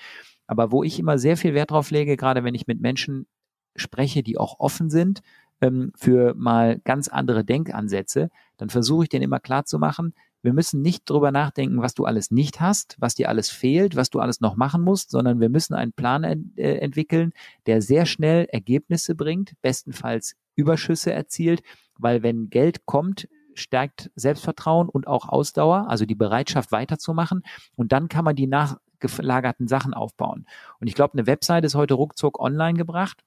Aber wo ich immer sehr viel Wert drauf lege, gerade wenn ich mit Menschen spreche, die auch offen sind ähm, für mal ganz andere Denkansätze, dann versuche ich denen immer klar zu machen, wir müssen nicht drüber nachdenken, was du alles nicht hast, was dir alles fehlt, was du alles noch machen musst, sondern wir müssen einen Plan ent äh, entwickeln, der sehr schnell Ergebnisse bringt, bestenfalls Überschüsse erzielt, weil wenn Geld kommt, stärkt Selbstvertrauen und auch Ausdauer, also die Bereitschaft weiterzumachen. Und dann kann man die nachgelagerten Sachen aufbauen. Und ich glaube, eine Website ist heute ruckzuck online gebracht.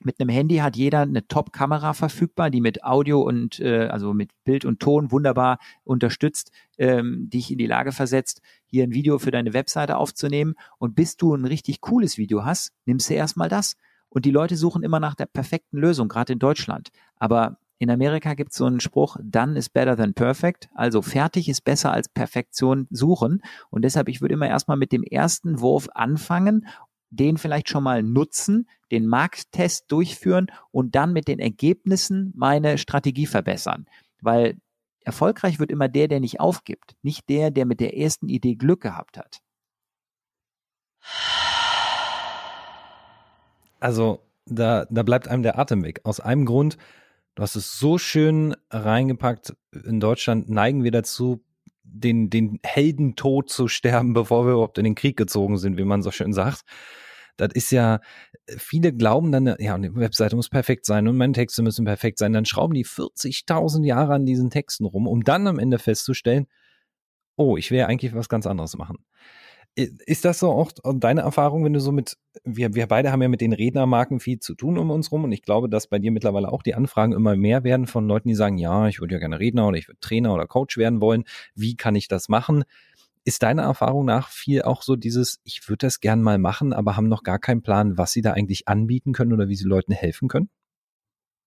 Mit einem Handy hat jeder eine Top-Kamera verfügbar, die mit Audio und äh, also mit Bild und Ton wunderbar unterstützt, ähm, dich in die Lage versetzt, hier ein Video für deine Webseite aufzunehmen. Und bis du ein richtig cooles Video hast, nimmst du erstmal das. Und die Leute suchen immer nach der perfekten Lösung, gerade in Deutschland. Aber in Amerika gibt es so einen Spruch, done is better than perfect. Also fertig ist besser als Perfektion suchen. Und deshalb, ich würde immer erstmal mit dem ersten Wurf anfangen den vielleicht schon mal nutzen, den Markttest durchführen und dann mit den Ergebnissen meine Strategie verbessern. Weil erfolgreich wird immer der, der nicht aufgibt, nicht der, der mit der ersten Idee Glück gehabt hat. Also da, da bleibt einem der Atem weg. Aus einem Grund, du hast es so schön reingepackt, in Deutschland neigen wir dazu, den, den Heldentod zu sterben, *laughs* bevor wir überhaupt in den Krieg gezogen sind, wie man so schön sagt. Das ist ja, viele glauben dann, ja, die Webseite muss perfekt sein und meine Texte müssen perfekt sein. Dann schrauben die 40.000 Jahre an diesen Texten rum, um dann am Ende festzustellen, oh, ich will eigentlich was ganz anderes machen. Ist das so auch deine Erfahrung, wenn du so mit, wir, wir beide haben ja mit den Rednermarken viel zu tun um uns rum und ich glaube, dass bei dir mittlerweile auch die Anfragen immer mehr werden von Leuten, die sagen, ja, ich würde ja gerne Redner oder ich würde Trainer oder Coach werden wollen. Wie kann ich das machen? Ist deiner Erfahrung nach viel auch so dieses, ich würde das gern mal machen, aber haben noch gar keinen Plan, was sie da eigentlich anbieten können oder wie sie Leuten helfen können?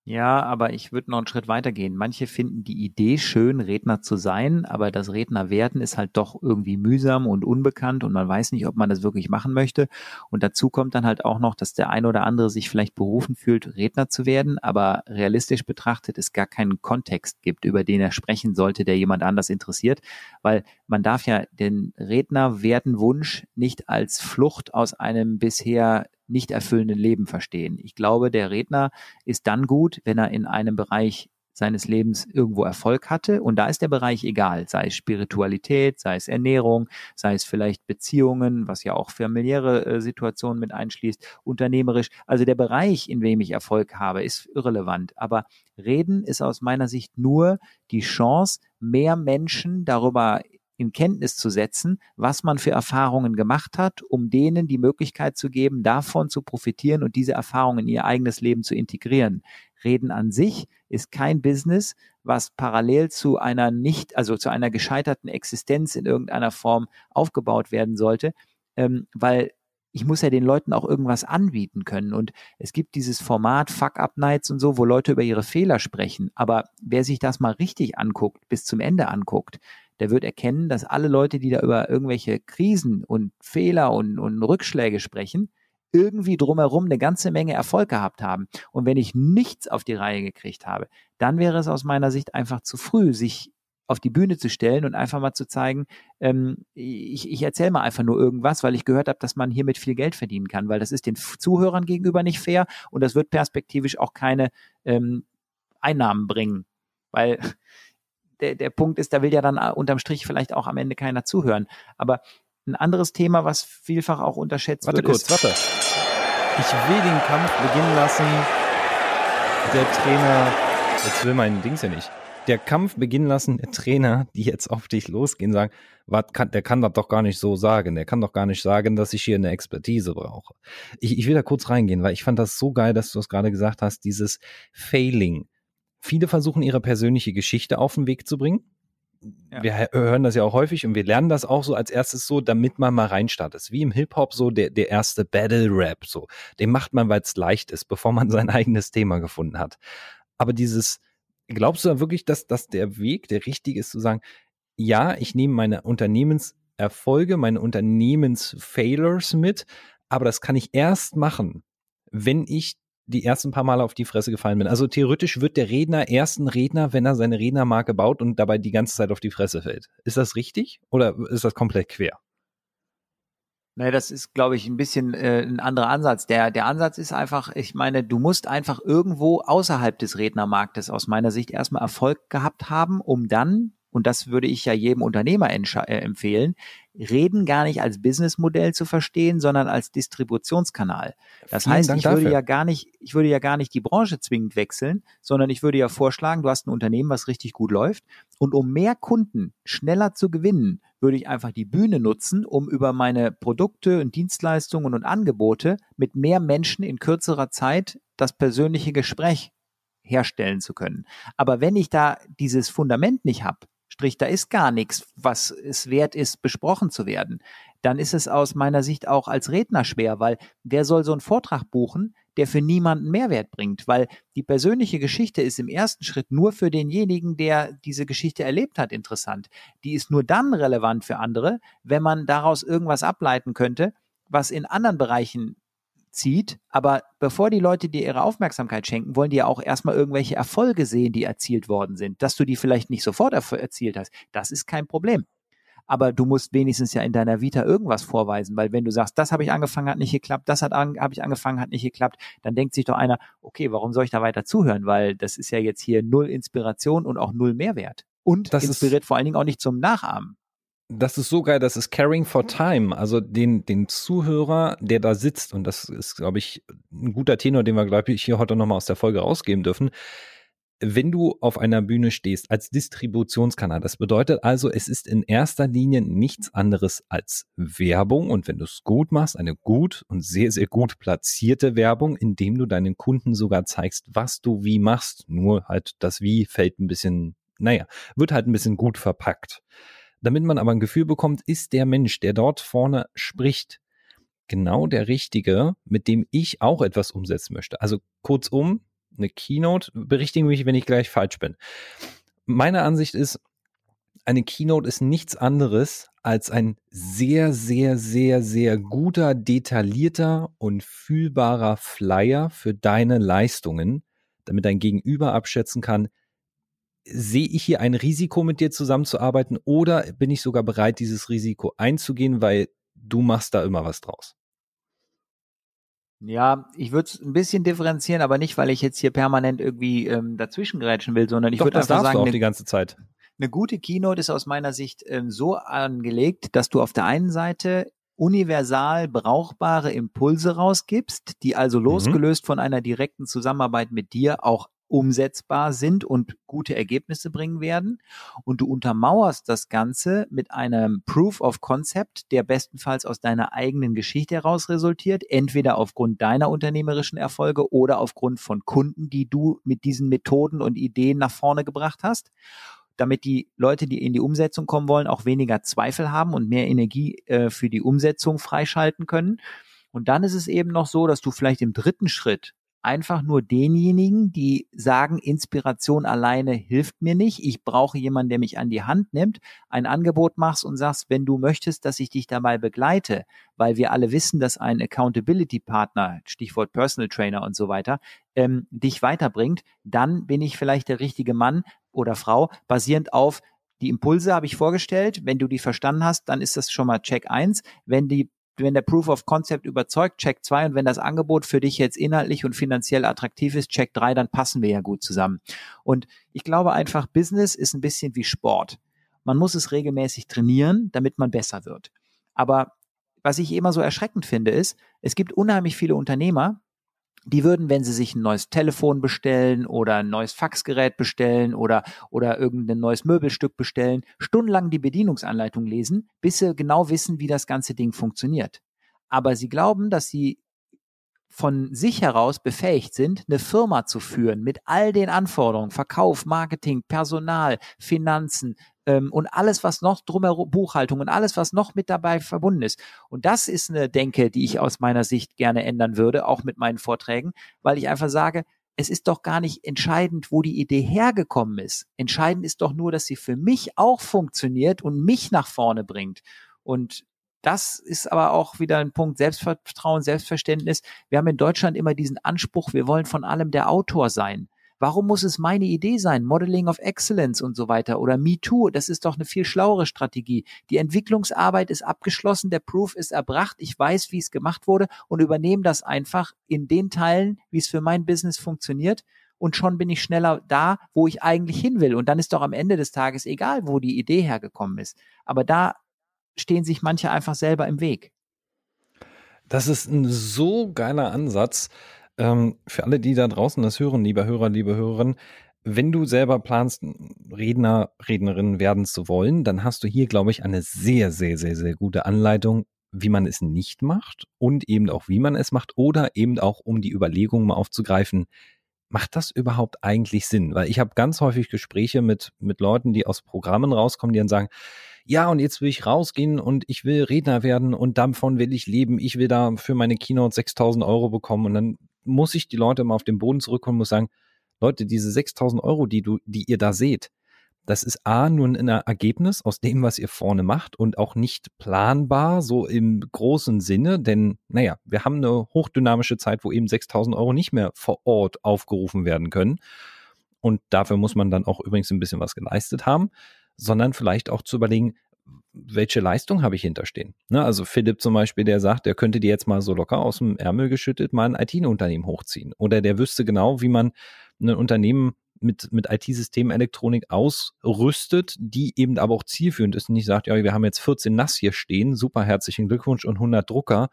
Ja, aber ich würde noch einen Schritt weiter gehen. Manche finden die Idee schön, Redner zu sein, aber das Redner werden ist halt doch irgendwie mühsam und unbekannt und man weiß nicht, ob man das wirklich machen möchte. Und dazu kommt dann halt auch noch, dass der eine oder andere sich vielleicht berufen fühlt, Redner zu werden, aber realistisch betrachtet es gar keinen Kontext gibt, über den er sprechen sollte, der jemand anders interessiert, weil man darf ja den Redner werden Wunsch nicht als Flucht aus einem bisher nicht erfüllenden Leben verstehen. Ich glaube, der Redner ist dann gut, wenn er in einem Bereich seines Lebens irgendwo Erfolg hatte. Und da ist der Bereich egal, sei es Spiritualität, sei es Ernährung, sei es vielleicht Beziehungen, was ja auch familiäre äh, Situationen mit einschließt, unternehmerisch. Also der Bereich, in dem ich Erfolg habe, ist irrelevant. Aber Reden ist aus meiner Sicht nur die Chance, mehr Menschen darüber in Kenntnis zu setzen, was man für Erfahrungen gemacht hat, um denen die Möglichkeit zu geben, davon zu profitieren und diese Erfahrungen in ihr eigenes Leben zu integrieren. Reden an sich ist kein Business, was parallel zu einer nicht, also zu einer gescheiterten Existenz in irgendeiner Form aufgebaut werden sollte, ähm, weil ich muss ja den Leuten auch irgendwas anbieten können. Und es gibt dieses Format Fuck-Up-Nights und so, wo Leute über ihre Fehler sprechen. Aber wer sich das mal richtig anguckt, bis zum Ende anguckt, der wird erkennen, dass alle Leute, die da über irgendwelche Krisen und Fehler und, und Rückschläge sprechen, irgendwie drumherum eine ganze Menge Erfolg gehabt haben. Und wenn ich nichts auf die Reihe gekriegt habe, dann wäre es aus meiner Sicht einfach zu früh, sich auf die Bühne zu stellen und einfach mal zu zeigen, ähm, ich, ich erzähle mal einfach nur irgendwas, weil ich gehört habe, dass man hiermit viel Geld verdienen kann, weil das ist den Zuhörern gegenüber nicht fair und das wird perspektivisch auch keine ähm, Einnahmen bringen, weil der, der Punkt ist, da will ja dann äh, unterm Strich vielleicht auch am Ende keiner zuhören. Aber ein anderes Thema, was vielfach auch unterschätzt warte wird. Warte kurz, warte. Ich will den Kampf beginnen lassen. Der Trainer, jetzt will mein Dings ja nicht. Der Kampf beginnen lassen, der Trainer, die jetzt auf dich losgehen, sagen, was kann, der kann das doch gar nicht so sagen. Der kann doch gar nicht sagen, dass ich hier eine Expertise brauche. Ich, ich will da kurz reingehen, weil ich fand das so geil, dass du es gerade gesagt hast, dieses Failing. Viele versuchen ihre persönliche Geschichte auf den Weg zu bringen ja. wir hören das ja auch häufig und wir lernen das auch so als erstes so, damit man mal reinstartet. Wie im Hip-Hop so der, der erste Battle-Rap so. Den macht man, weil es leicht ist, bevor man *laughs* sein eigenes Thema gefunden hat. Aber dieses, glaubst du da wirklich, dass, dass der Weg der richtige ist, zu sagen, ja, ich nehme meine Unternehmenserfolge, meine Unternehmensfailures mit, aber das kann ich erst machen, wenn ich die ersten paar Mal auf die Fresse gefallen bin. Also theoretisch wird der Redner ersten Redner, wenn er seine Rednermarke baut und dabei die ganze Zeit auf die Fresse fällt. Ist das richtig oder ist das komplett quer? Naja, das ist, glaube ich, ein bisschen äh, ein anderer Ansatz. Der, der Ansatz ist einfach, ich meine, du musst einfach irgendwo außerhalb des Rednermarktes aus meiner Sicht erstmal Erfolg gehabt haben, um dann und das würde ich ja jedem Unternehmer äh, empfehlen, Reden gar nicht als Businessmodell zu verstehen, sondern als Distributionskanal. Das Vielen heißt, Dank ich würde dafür. ja gar nicht, ich würde ja gar nicht die Branche zwingend wechseln, sondern ich würde ja vorschlagen, du hast ein Unternehmen, was richtig gut läuft und um mehr Kunden schneller zu gewinnen, würde ich einfach die Bühne nutzen, um über meine Produkte und Dienstleistungen und Angebote mit mehr Menschen in kürzerer Zeit das persönliche Gespräch herstellen zu können. Aber wenn ich da dieses Fundament nicht habe, Strich, da ist gar nichts, was es wert ist, besprochen zu werden, dann ist es aus meiner Sicht auch als Redner schwer, weil wer soll so einen Vortrag buchen, der für niemanden Mehrwert bringt, weil die persönliche Geschichte ist im ersten Schritt nur für denjenigen, der diese Geschichte erlebt hat, interessant. Die ist nur dann relevant für andere, wenn man daraus irgendwas ableiten könnte, was in anderen Bereichen zieht. Aber bevor die Leute dir ihre Aufmerksamkeit schenken, wollen die ja auch erstmal irgendwelche Erfolge sehen, die erzielt worden sind. Dass du die vielleicht nicht sofort erzielt hast, das ist kein Problem. Aber du musst wenigstens ja in deiner Vita irgendwas vorweisen, weil wenn du sagst, das habe ich angefangen, hat nicht geklappt, das hat an, habe ich angefangen, hat nicht geklappt, dann denkt sich doch einer, okay, warum soll ich da weiter zuhören? Weil das ist ja jetzt hier null Inspiration und auch null Mehrwert. Und das inspiriert vor allen Dingen auch nicht zum Nachahmen das ist so geil, das ist Caring for Time, also den, den Zuhörer, der da sitzt, und das ist, glaube ich, ein guter Tenor, den wir, glaube ich, hier heute nochmal aus der Folge rausgeben dürfen. Wenn du auf einer Bühne stehst als Distributionskanal, das bedeutet also, es ist in erster Linie nichts anderes als Werbung und wenn du es gut machst, eine gut und sehr, sehr gut platzierte Werbung, indem du deinen Kunden sogar zeigst, was du wie machst. Nur halt das Wie fällt ein bisschen, naja, wird halt ein bisschen gut verpackt damit man aber ein Gefühl bekommt, ist der Mensch, der dort vorne spricht, genau der Richtige, mit dem ich auch etwas umsetzen möchte. Also kurzum, eine Keynote, berichtige mich, wenn ich gleich falsch bin. Meine Ansicht ist, eine Keynote ist nichts anderes als ein sehr, sehr, sehr, sehr guter, detaillierter und fühlbarer Flyer für deine Leistungen, damit dein Gegenüber abschätzen kann, sehe ich hier ein Risiko, mit dir zusammenzuarbeiten oder bin ich sogar bereit, dieses Risiko einzugehen, weil du machst da immer was draus? Ja, ich würde es ein bisschen differenzieren, aber nicht, weil ich jetzt hier permanent irgendwie ähm, dazwischen gerätschen will, sondern ich würde einfach sagen, du auch eine, die ganze Zeit. Eine gute Keynote ist aus meiner Sicht ähm, so angelegt, dass du auf der einen Seite universal brauchbare Impulse rausgibst, die also mhm. losgelöst von einer direkten Zusammenarbeit mit dir auch umsetzbar sind und gute Ergebnisse bringen werden. Und du untermauerst das Ganze mit einem Proof of Concept, der bestenfalls aus deiner eigenen Geschichte heraus resultiert, entweder aufgrund deiner unternehmerischen Erfolge oder aufgrund von Kunden, die du mit diesen Methoden und Ideen nach vorne gebracht hast damit die Leute, die in die Umsetzung kommen wollen, auch weniger Zweifel haben und mehr Energie äh, für die Umsetzung freischalten können. Und dann ist es eben noch so, dass du vielleicht im dritten Schritt einfach nur denjenigen, die sagen, Inspiration alleine hilft mir nicht. Ich brauche jemanden, der mich an die Hand nimmt, ein Angebot machst und sagst, wenn du möchtest, dass ich dich dabei begleite, weil wir alle wissen, dass ein Accountability Partner, Stichwort Personal Trainer und so weiter, ähm, dich weiterbringt, dann bin ich vielleicht der richtige Mann oder Frau, basierend auf die Impulse habe ich vorgestellt. Wenn du die verstanden hast, dann ist das schon mal Check eins. Wenn die wenn der Proof of Concept überzeugt, Check zwei und wenn das Angebot für dich jetzt inhaltlich und finanziell attraktiv ist, Check drei, dann passen wir ja gut zusammen. Und ich glaube einfach, Business ist ein bisschen wie Sport. Man muss es regelmäßig trainieren, damit man besser wird. Aber was ich immer so erschreckend finde, ist, es gibt unheimlich viele Unternehmer, die würden, wenn sie sich ein neues Telefon bestellen oder ein neues Faxgerät bestellen oder, oder irgendein neues Möbelstück bestellen, stundenlang die Bedienungsanleitung lesen, bis sie genau wissen, wie das ganze Ding funktioniert. Aber sie glauben, dass sie von sich heraus befähigt sind, eine Firma zu führen mit all den Anforderungen, Verkauf, Marketing, Personal, Finanzen, ähm, und alles, was noch drumherum, Buchhaltung und alles, was noch mit dabei verbunden ist. Und das ist eine Denke, die ich aus meiner Sicht gerne ändern würde, auch mit meinen Vorträgen, weil ich einfach sage, es ist doch gar nicht entscheidend, wo die Idee hergekommen ist. Entscheidend ist doch nur, dass sie für mich auch funktioniert und mich nach vorne bringt. Und das ist aber auch wieder ein Punkt Selbstvertrauen, Selbstverständnis. Wir haben in Deutschland immer diesen Anspruch, wir wollen von allem der Autor sein. Warum muss es meine Idee sein? Modeling of Excellence und so weiter oder Me Too, das ist doch eine viel schlauere Strategie. Die Entwicklungsarbeit ist abgeschlossen, der Proof ist erbracht, ich weiß, wie es gemacht wurde und übernehme das einfach in den Teilen, wie es für mein Business funktioniert und schon bin ich schneller da, wo ich eigentlich hin will. Und dann ist doch am Ende des Tages egal, wo die Idee hergekommen ist. Aber da stehen sich manche einfach selber im Weg. Das ist ein so geiler Ansatz. Ähm, für alle, die da draußen das hören, lieber Hörer, liebe Hörerin, wenn du selber planst, Redner, Rednerin werden zu wollen, dann hast du hier, glaube ich, eine sehr, sehr, sehr, sehr gute Anleitung, wie man es nicht macht und eben auch, wie man es macht oder eben auch, um die Überlegungen mal aufzugreifen, macht das überhaupt eigentlich Sinn? Weil ich habe ganz häufig Gespräche mit, mit Leuten, die aus Programmen rauskommen, die dann sagen, ja, und jetzt will ich rausgehen und ich will Redner werden und davon will ich leben. Ich will da für meine Keynote 6000 Euro bekommen und dann muss ich die Leute mal auf den Boden zurückkommen und muss sagen, Leute, diese 6000 Euro, die du, die ihr da seht, das ist A, nur ein Ergebnis aus dem, was ihr vorne macht und auch nicht planbar, so im großen Sinne, denn, naja, wir haben eine hochdynamische Zeit, wo eben 6000 Euro nicht mehr vor Ort aufgerufen werden können. Und dafür muss man dann auch übrigens ein bisschen was geleistet haben, sondern vielleicht auch zu überlegen, welche Leistung habe ich hinterstehen? Ne, also Philipp zum Beispiel, der sagt, der könnte dir jetzt mal so locker aus dem Ärmel geschüttet mal ein IT-Unternehmen hochziehen. Oder der wüsste genau, wie man ein Unternehmen mit, mit IT-Systemen, Elektronik ausrüstet, die eben aber auch zielführend ist und nicht sagt, ja, wir haben jetzt 14 NAS hier stehen, super, herzlichen Glückwunsch und 100 Drucker,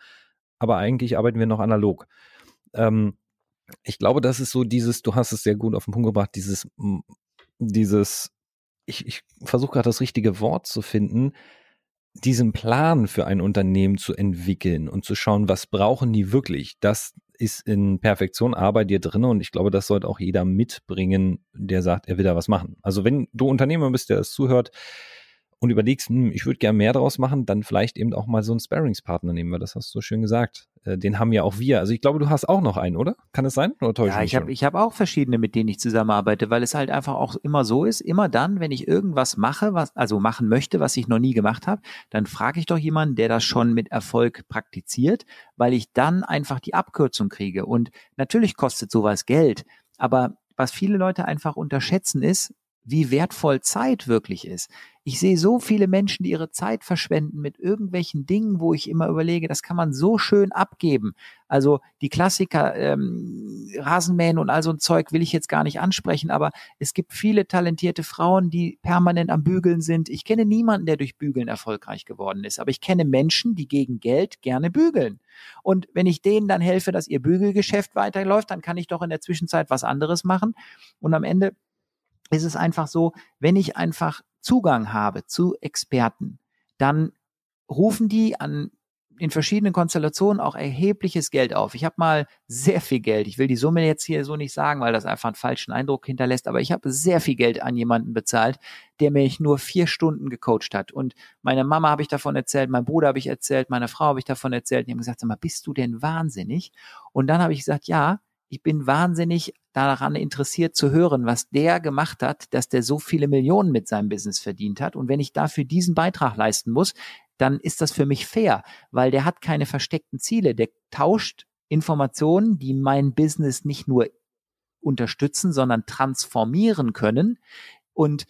aber eigentlich arbeiten wir noch analog. Ähm, ich glaube, das ist so dieses, du hast es sehr gut auf den Punkt gebracht, dieses, dieses ich, ich versuche gerade das richtige Wort zu finden, diesen Plan für ein Unternehmen zu entwickeln und zu schauen, was brauchen die wirklich. Das ist in Perfektion A bei dir drin und ich glaube, das sollte auch jeder mitbringen, der sagt, er will da was machen. Also wenn du Unternehmer bist, der das zuhört, und überlegst, hm, ich würde gerne mehr daraus machen, dann vielleicht eben auch mal so einen Sparringspartner nehmen, weil das hast du so schön gesagt. Äh, den haben ja auch wir. Also ich glaube, du hast auch noch einen, oder? Kann es sein? Oder ja, ich habe ich hab auch verschiedene, mit denen ich zusammenarbeite, weil es halt einfach auch immer so ist, immer dann, wenn ich irgendwas mache, was, also machen möchte, was ich noch nie gemacht habe, dann frage ich doch jemanden, der das schon mit Erfolg praktiziert, weil ich dann einfach die Abkürzung kriege. Und natürlich kostet sowas Geld, aber was viele Leute einfach unterschätzen ist, wie wertvoll Zeit wirklich ist. Ich sehe so viele Menschen, die ihre Zeit verschwenden mit irgendwelchen Dingen, wo ich immer überlege, das kann man so schön abgeben. Also die Klassiker, ähm, Rasenmähen und all so ein Zeug will ich jetzt gar nicht ansprechen, aber es gibt viele talentierte Frauen, die permanent am Bügeln sind. Ich kenne niemanden, der durch Bügeln erfolgreich geworden ist, aber ich kenne Menschen, die gegen Geld gerne bügeln. Und wenn ich denen dann helfe, dass ihr Bügelgeschäft weiterläuft, dann kann ich doch in der Zwischenzeit was anderes machen. Und am Ende ist es einfach so, wenn ich einfach Zugang habe zu Experten, dann rufen die an in verschiedenen Konstellationen auch erhebliches Geld auf. Ich habe mal sehr viel Geld. Ich will die Summe jetzt hier so nicht sagen, weil das einfach einen falschen Eindruck hinterlässt, aber ich habe sehr viel Geld an jemanden bezahlt, der mich nur vier Stunden gecoacht hat. Und meine Mama habe ich davon erzählt, mein Bruder habe ich erzählt, meine Frau habe ich davon erzählt. Die haben gesagt, sag mal, bist du denn wahnsinnig? Und dann habe ich gesagt, ja, ich bin wahnsinnig daran interessiert zu hören, was der gemacht hat, dass der so viele Millionen mit seinem Business verdient hat. Und wenn ich dafür diesen Beitrag leisten muss, dann ist das für mich fair, weil der hat keine versteckten Ziele. Der tauscht Informationen, die mein Business nicht nur unterstützen, sondern transformieren können. Und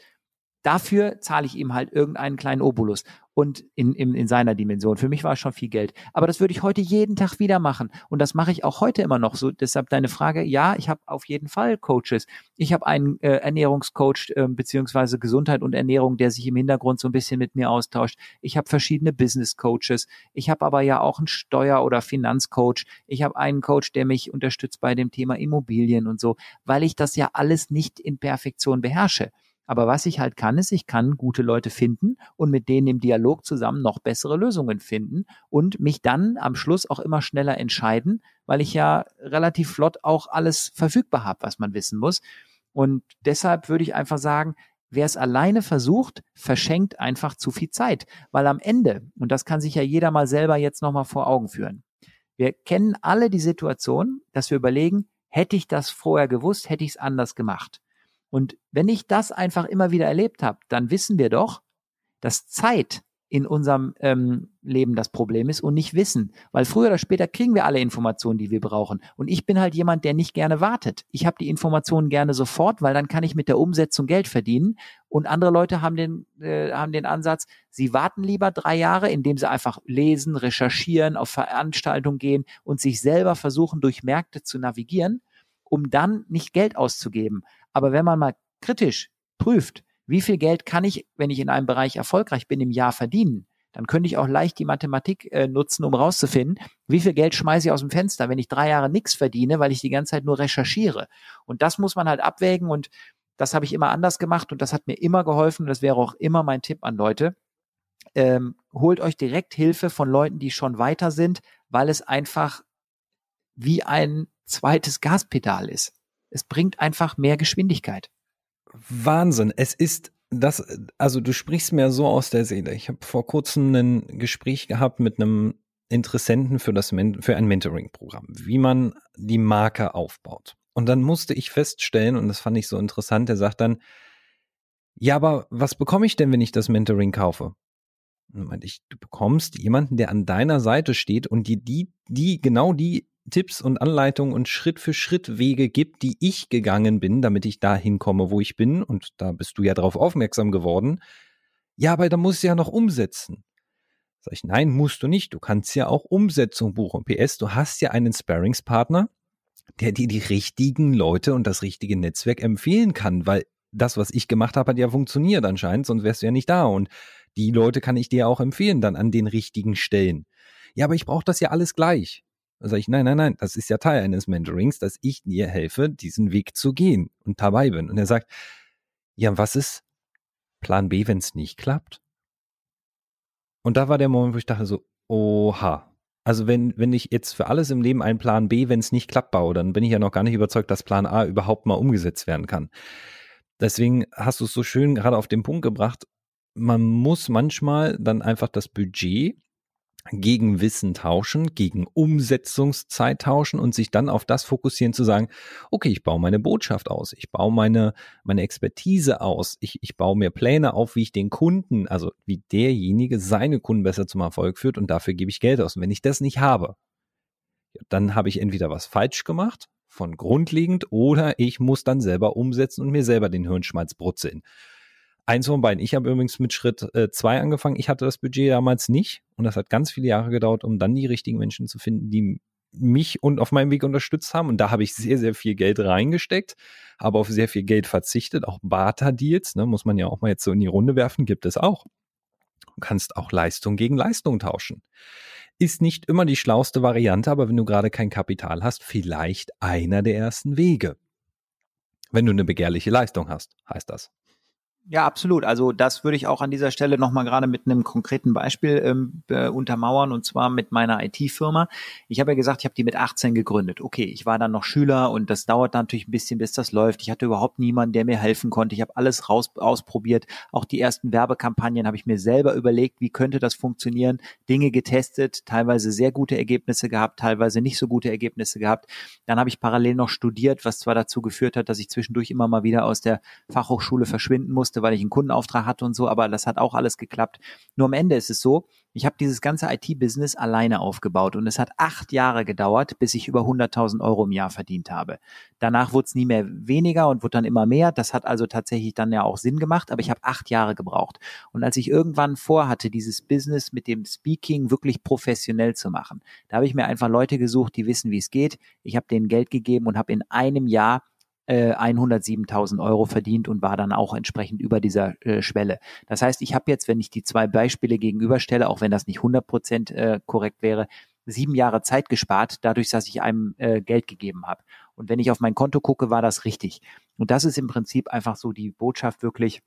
dafür zahle ich ihm halt irgendeinen kleinen Obolus und in, in, in seiner Dimension. Für mich war es schon viel Geld. Aber das würde ich heute jeden Tag wieder machen. Und das mache ich auch heute immer noch so. Deshalb deine Frage, ja, ich habe auf jeden Fall Coaches. Ich habe einen äh, Ernährungscoach äh, beziehungsweise Gesundheit und Ernährung, der sich im Hintergrund so ein bisschen mit mir austauscht. Ich habe verschiedene Business Coaches. Ich habe aber ja auch einen Steuer- oder Finanzcoach. Ich habe einen Coach, der mich unterstützt bei dem Thema Immobilien und so, weil ich das ja alles nicht in Perfektion beherrsche. Aber was ich halt kann, ist, ich kann gute Leute finden und mit denen im Dialog zusammen noch bessere Lösungen finden und mich dann am Schluss auch immer schneller entscheiden, weil ich ja relativ flott auch alles verfügbar habe, was man wissen muss. Und deshalb würde ich einfach sagen, wer es alleine versucht, verschenkt einfach zu viel Zeit, weil am Ende, und das kann sich ja jeder mal selber jetzt nochmal vor Augen führen, wir kennen alle die Situation, dass wir überlegen, hätte ich das vorher gewusst, hätte ich es anders gemacht. Und wenn ich das einfach immer wieder erlebt habe, dann wissen wir doch, dass Zeit in unserem ähm, Leben das Problem ist und nicht Wissen. Weil früher oder später kriegen wir alle Informationen, die wir brauchen. Und ich bin halt jemand, der nicht gerne wartet. Ich habe die Informationen gerne sofort, weil dann kann ich mit der Umsetzung Geld verdienen. Und andere Leute haben den, äh, haben den Ansatz, sie warten lieber drei Jahre, indem sie einfach lesen, recherchieren, auf Veranstaltungen gehen und sich selber versuchen, durch Märkte zu navigieren, um dann nicht Geld auszugeben. Aber wenn man mal kritisch prüft, wie viel Geld kann ich, wenn ich in einem Bereich erfolgreich bin, im Jahr verdienen, dann könnte ich auch leicht die Mathematik äh, nutzen, um rauszufinden, wie viel Geld schmeiße ich aus dem Fenster, wenn ich drei Jahre nichts verdiene, weil ich die ganze Zeit nur recherchiere. Und das muss man halt abwägen und das habe ich immer anders gemacht und das hat mir immer geholfen und das wäre auch immer mein Tipp an Leute. Ähm, holt euch direkt Hilfe von Leuten, die schon weiter sind, weil es einfach wie ein zweites Gaspedal ist. Es bringt einfach mehr Geschwindigkeit. Wahnsinn. Es ist das, also du sprichst mir so aus der Seele. Ich habe vor kurzem ein Gespräch gehabt mit einem Interessenten für das für ein Mentoring-Programm, wie man die Marke aufbaut. Und dann musste ich feststellen, und das fand ich so interessant, er sagt dann, ja, aber was bekomme ich denn, wenn ich das Mentoring kaufe? Und meinte ich, du bekommst jemanden, der an deiner Seite steht und dir die, die, genau die Tipps und Anleitungen und Schritt für Schritt Wege gibt, die ich gegangen bin, damit ich da hinkomme, wo ich bin. Und da bist du ja darauf aufmerksam geworden. Ja, aber da musst du ja noch umsetzen. Sag ich, nein, musst du nicht. Du kannst ja auch Umsetzung buchen. PS, du hast ja einen Sparringspartner, der dir die richtigen Leute und das richtige Netzwerk empfehlen kann, weil das, was ich gemacht habe, hat ja funktioniert anscheinend, sonst wärst du ja nicht da. Und die Leute kann ich dir auch empfehlen, dann an den richtigen Stellen. Ja, aber ich brauche das ja alles gleich. Dann sage ich, nein, nein, nein, das ist ja Teil eines Mentorings, dass ich dir helfe, diesen Weg zu gehen und dabei bin. Und er sagt, ja, was ist Plan B, wenn es nicht klappt? Und da war der Moment, wo ich dachte so, oha. Also wenn, wenn ich jetzt für alles im Leben einen Plan B, wenn es nicht klappt, baue, dann bin ich ja noch gar nicht überzeugt, dass Plan A überhaupt mal umgesetzt werden kann. Deswegen hast du es so schön gerade auf den Punkt gebracht. Man muss manchmal dann einfach das Budget gegen Wissen tauschen, gegen Umsetzungszeit tauschen und sich dann auf das fokussieren zu sagen, okay, ich baue meine Botschaft aus, ich baue meine, meine Expertise aus, ich, ich baue mir Pläne auf, wie ich den Kunden, also wie derjenige seine Kunden besser zum Erfolg führt und dafür gebe ich Geld aus. Und wenn ich das nicht habe, dann habe ich entweder was falsch gemacht, von grundlegend, oder ich muss dann selber umsetzen und mir selber den Hirnschmalz brutzeln. Eins von beiden. Ich habe übrigens mit Schritt äh, zwei angefangen. Ich hatte das Budget damals nicht und das hat ganz viele Jahre gedauert, um dann die richtigen Menschen zu finden, die mich und auf meinem Weg unterstützt haben. Und da habe ich sehr, sehr viel Geld reingesteckt, habe auf sehr viel Geld verzichtet. Auch Barter-Deals, ne, muss man ja auch mal jetzt so in die Runde werfen, gibt es auch. Du kannst auch Leistung gegen Leistung tauschen. Ist nicht immer die schlauste Variante, aber wenn du gerade kein Kapital hast, vielleicht einer der ersten Wege. Wenn du eine begehrliche Leistung hast, heißt das. Ja, absolut. Also das würde ich auch an dieser Stelle nochmal gerade mit einem konkreten Beispiel ähm, äh, untermauern und zwar mit meiner IT-Firma. Ich habe ja gesagt, ich habe die mit 18 gegründet. Okay, ich war dann noch Schüler und das dauert natürlich ein bisschen, bis das läuft. Ich hatte überhaupt niemanden, der mir helfen konnte. Ich habe alles raus ausprobiert. Auch die ersten Werbekampagnen habe ich mir selber überlegt, wie könnte das funktionieren. Dinge getestet, teilweise sehr gute Ergebnisse gehabt, teilweise nicht so gute Ergebnisse gehabt. Dann habe ich parallel noch studiert, was zwar dazu geführt hat, dass ich zwischendurch immer mal wieder aus der Fachhochschule verschwinden musste musste, weil ich einen Kundenauftrag hatte und so, aber das hat auch alles geklappt. Nur am Ende ist es so, ich habe dieses ganze IT-Business alleine aufgebaut und es hat acht Jahre gedauert, bis ich über 100.000 Euro im Jahr verdient habe. Danach wurde es nie mehr weniger und wurde dann immer mehr. Das hat also tatsächlich dann ja auch Sinn gemacht, aber ich habe acht Jahre gebraucht. Und als ich irgendwann vorhatte, dieses Business mit dem Speaking wirklich professionell zu machen, da habe ich mir einfach Leute gesucht, die wissen, wie es geht. Ich habe denen Geld gegeben und habe in einem Jahr 107.000 äh, Euro verdient und war dann auch entsprechend über dieser äh, Schwelle. Das heißt, ich habe jetzt, wenn ich die zwei Beispiele gegenüberstelle, auch wenn das nicht 100 Prozent äh, korrekt wäre, sieben Jahre Zeit gespart, dadurch, dass ich einem äh, Geld gegeben habe. Und wenn ich auf mein Konto gucke, war das richtig. Und das ist im Prinzip einfach so die Botschaft wirklich,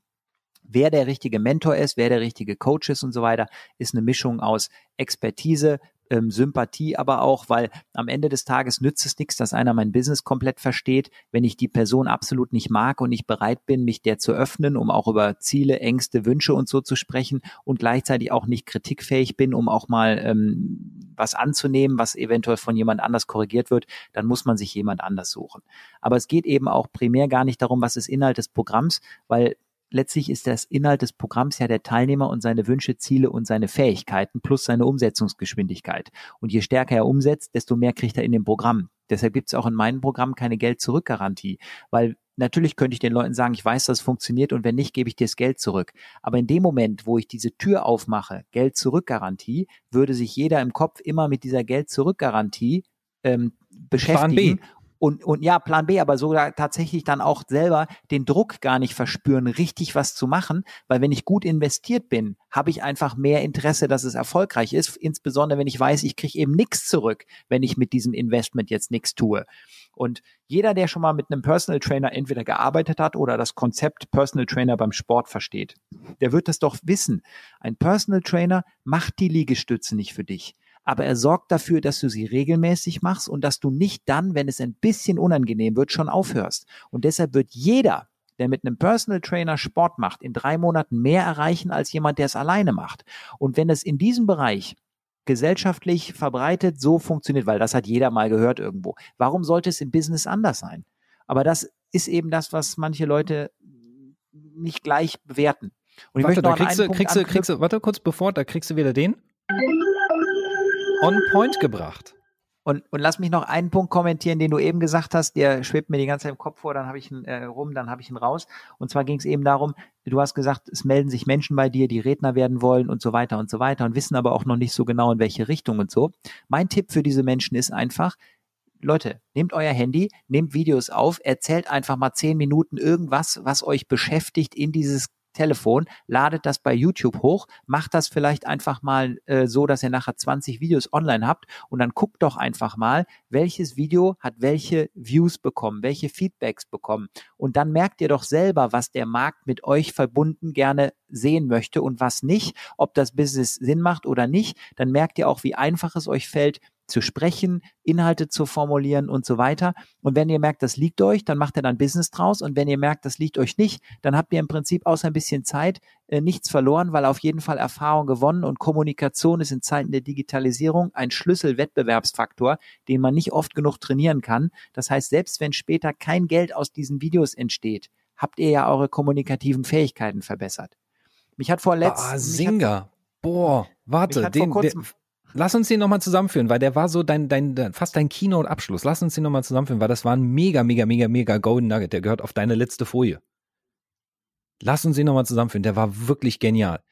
wer der richtige Mentor ist, wer der richtige Coach ist und so weiter, ist eine Mischung aus Expertise, ähm, Sympathie aber auch, weil am Ende des Tages nützt es nichts, dass einer mein Business komplett versteht, wenn ich die Person absolut nicht mag und nicht bereit bin, mich der zu öffnen, um auch über Ziele, Ängste, Wünsche und so zu sprechen und gleichzeitig auch nicht kritikfähig bin, um auch mal ähm, was anzunehmen, was eventuell von jemand anders korrigiert wird, dann muss man sich jemand anders suchen. Aber es geht eben auch primär gar nicht darum, was ist Inhalt des Programms, weil letztlich ist das Inhalt des Programms ja der Teilnehmer und seine Wünsche, Ziele und seine Fähigkeiten plus seine Umsetzungsgeschwindigkeit. Und je stärker er umsetzt, desto mehr kriegt er in dem Programm. Deshalb gibt es auch in meinem Programm keine Geld-Zurück-Garantie, weil natürlich könnte ich den Leuten sagen, ich weiß, dass es funktioniert und wenn nicht, gebe ich dir das Geld zurück. Aber in dem Moment, wo ich diese Tür aufmache, Geld-Zurück-Garantie, würde sich jeder im Kopf immer mit dieser Geld-Zurück-Garantie ähm, beschäftigen und, und ja, Plan B, aber sogar tatsächlich dann auch selber den Druck gar nicht verspüren, richtig was zu machen, weil wenn ich gut investiert bin, habe ich einfach mehr Interesse, dass es erfolgreich ist, insbesondere wenn ich weiß, ich kriege eben nichts zurück, wenn ich mit diesem Investment jetzt nichts tue. Und jeder, der schon mal mit einem Personal Trainer entweder gearbeitet hat oder das Konzept Personal Trainer beim Sport versteht, der wird das doch wissen. Ein Personal Trainer macht die Liegestütze nicht für dich aber er sorgt dafür, dass du sie regelmäßig machst und dass du nicht dann, wenn es ein bisschen unangenehm wird, schon aufhörst. Und deshalb wird jeder, der mit einem Personal Trainer Sport macht, in drei Monaten mehr erreichen als jemand, der es alleine macht. Und wenn es in diesem Bereich gesellschaftlich verbreitet so funktioniert, weil das hat jeder mal gehört irgendwo, warum sollte es im Business anders sein? Aber das ist eben das, was manche Leute nicht gleich bewerten. Und ich warte, möchte da kriegst du, kriegst du, kriegst du, warte kurz bevor, da kriegst du wieder den on point gebracht. Und, und lass mich noch einen Punkt kommentieren, den du eben gesagt hast, der schwebt mir die ganze Zeit im Kopf vor, dann habe ich ihn äh, rum, dann habe ich ihn raus. Und zwar ging es eben darum, du hast gesagt, es melden sich Menschen bei dir, die Redner werden wollen und so weiter und so weiter und wissen aber auch noch nicht so genau, in welche Richtung und so. Mein Tipp für diese Menschen ist einfach, Leute, nehmt euer Handy, nehmt Videos auf, erzählt einfach mal zehn Minuten irgendwas, was euch beschäftigt in dieses Telefon, ladet das bei YouTube hoch, macht das vielleicht einfach mal äh, so, dass ihr nachher 20 Videos online habt und dann guckt doch einfach mal, welches Video hat welche Views bekommen, welche Feedbacks bekommen. Und dann merkt ihr doch selber, was der Markt mit euch verbunden gerne sehen möchte und was nicht, ob das Business Sinn macht oder nicht. Dann merkt ihr auch, wie einfach es euch fällt, zu sprechen, Inhalte zu formulieren und so weiter. Und wenn ihr merkt, das liegt euch, dann macht ihr dann Business draus. Und wenn ihr merkt, das liegt euch nicht, dann habt ihr im Prinzip außer ein bisschen Zeit äh, nichts verloren, weil auf jeden Fall Erfahrung gewonnen und Kommunikation ist in Zeiten der Digitalisierung ein Schlüsselwettbewerbsfaktor, den man nicht oft genug trainieren kann. Das heißt, selbst wenn später kein Geld aus diesen Videos entsteht, habt ihr ja eure kommunikativen Fähigkeiten verbessert. Mich hat vorletzt. Ah, Singer. Boah, warte, den, kurzem, Lass uns den nochmal zusammenführen, weil der war so dein, dein, fast dein Keynote-Abschluss. Lass uns den nochmal zusammenführen, weil das war ein mega, mega, mega, mega Golden Nugget. Der gehört auf deine letzte Folie. Lass uns den nochmal zusammenführen. Der war wirklich genial.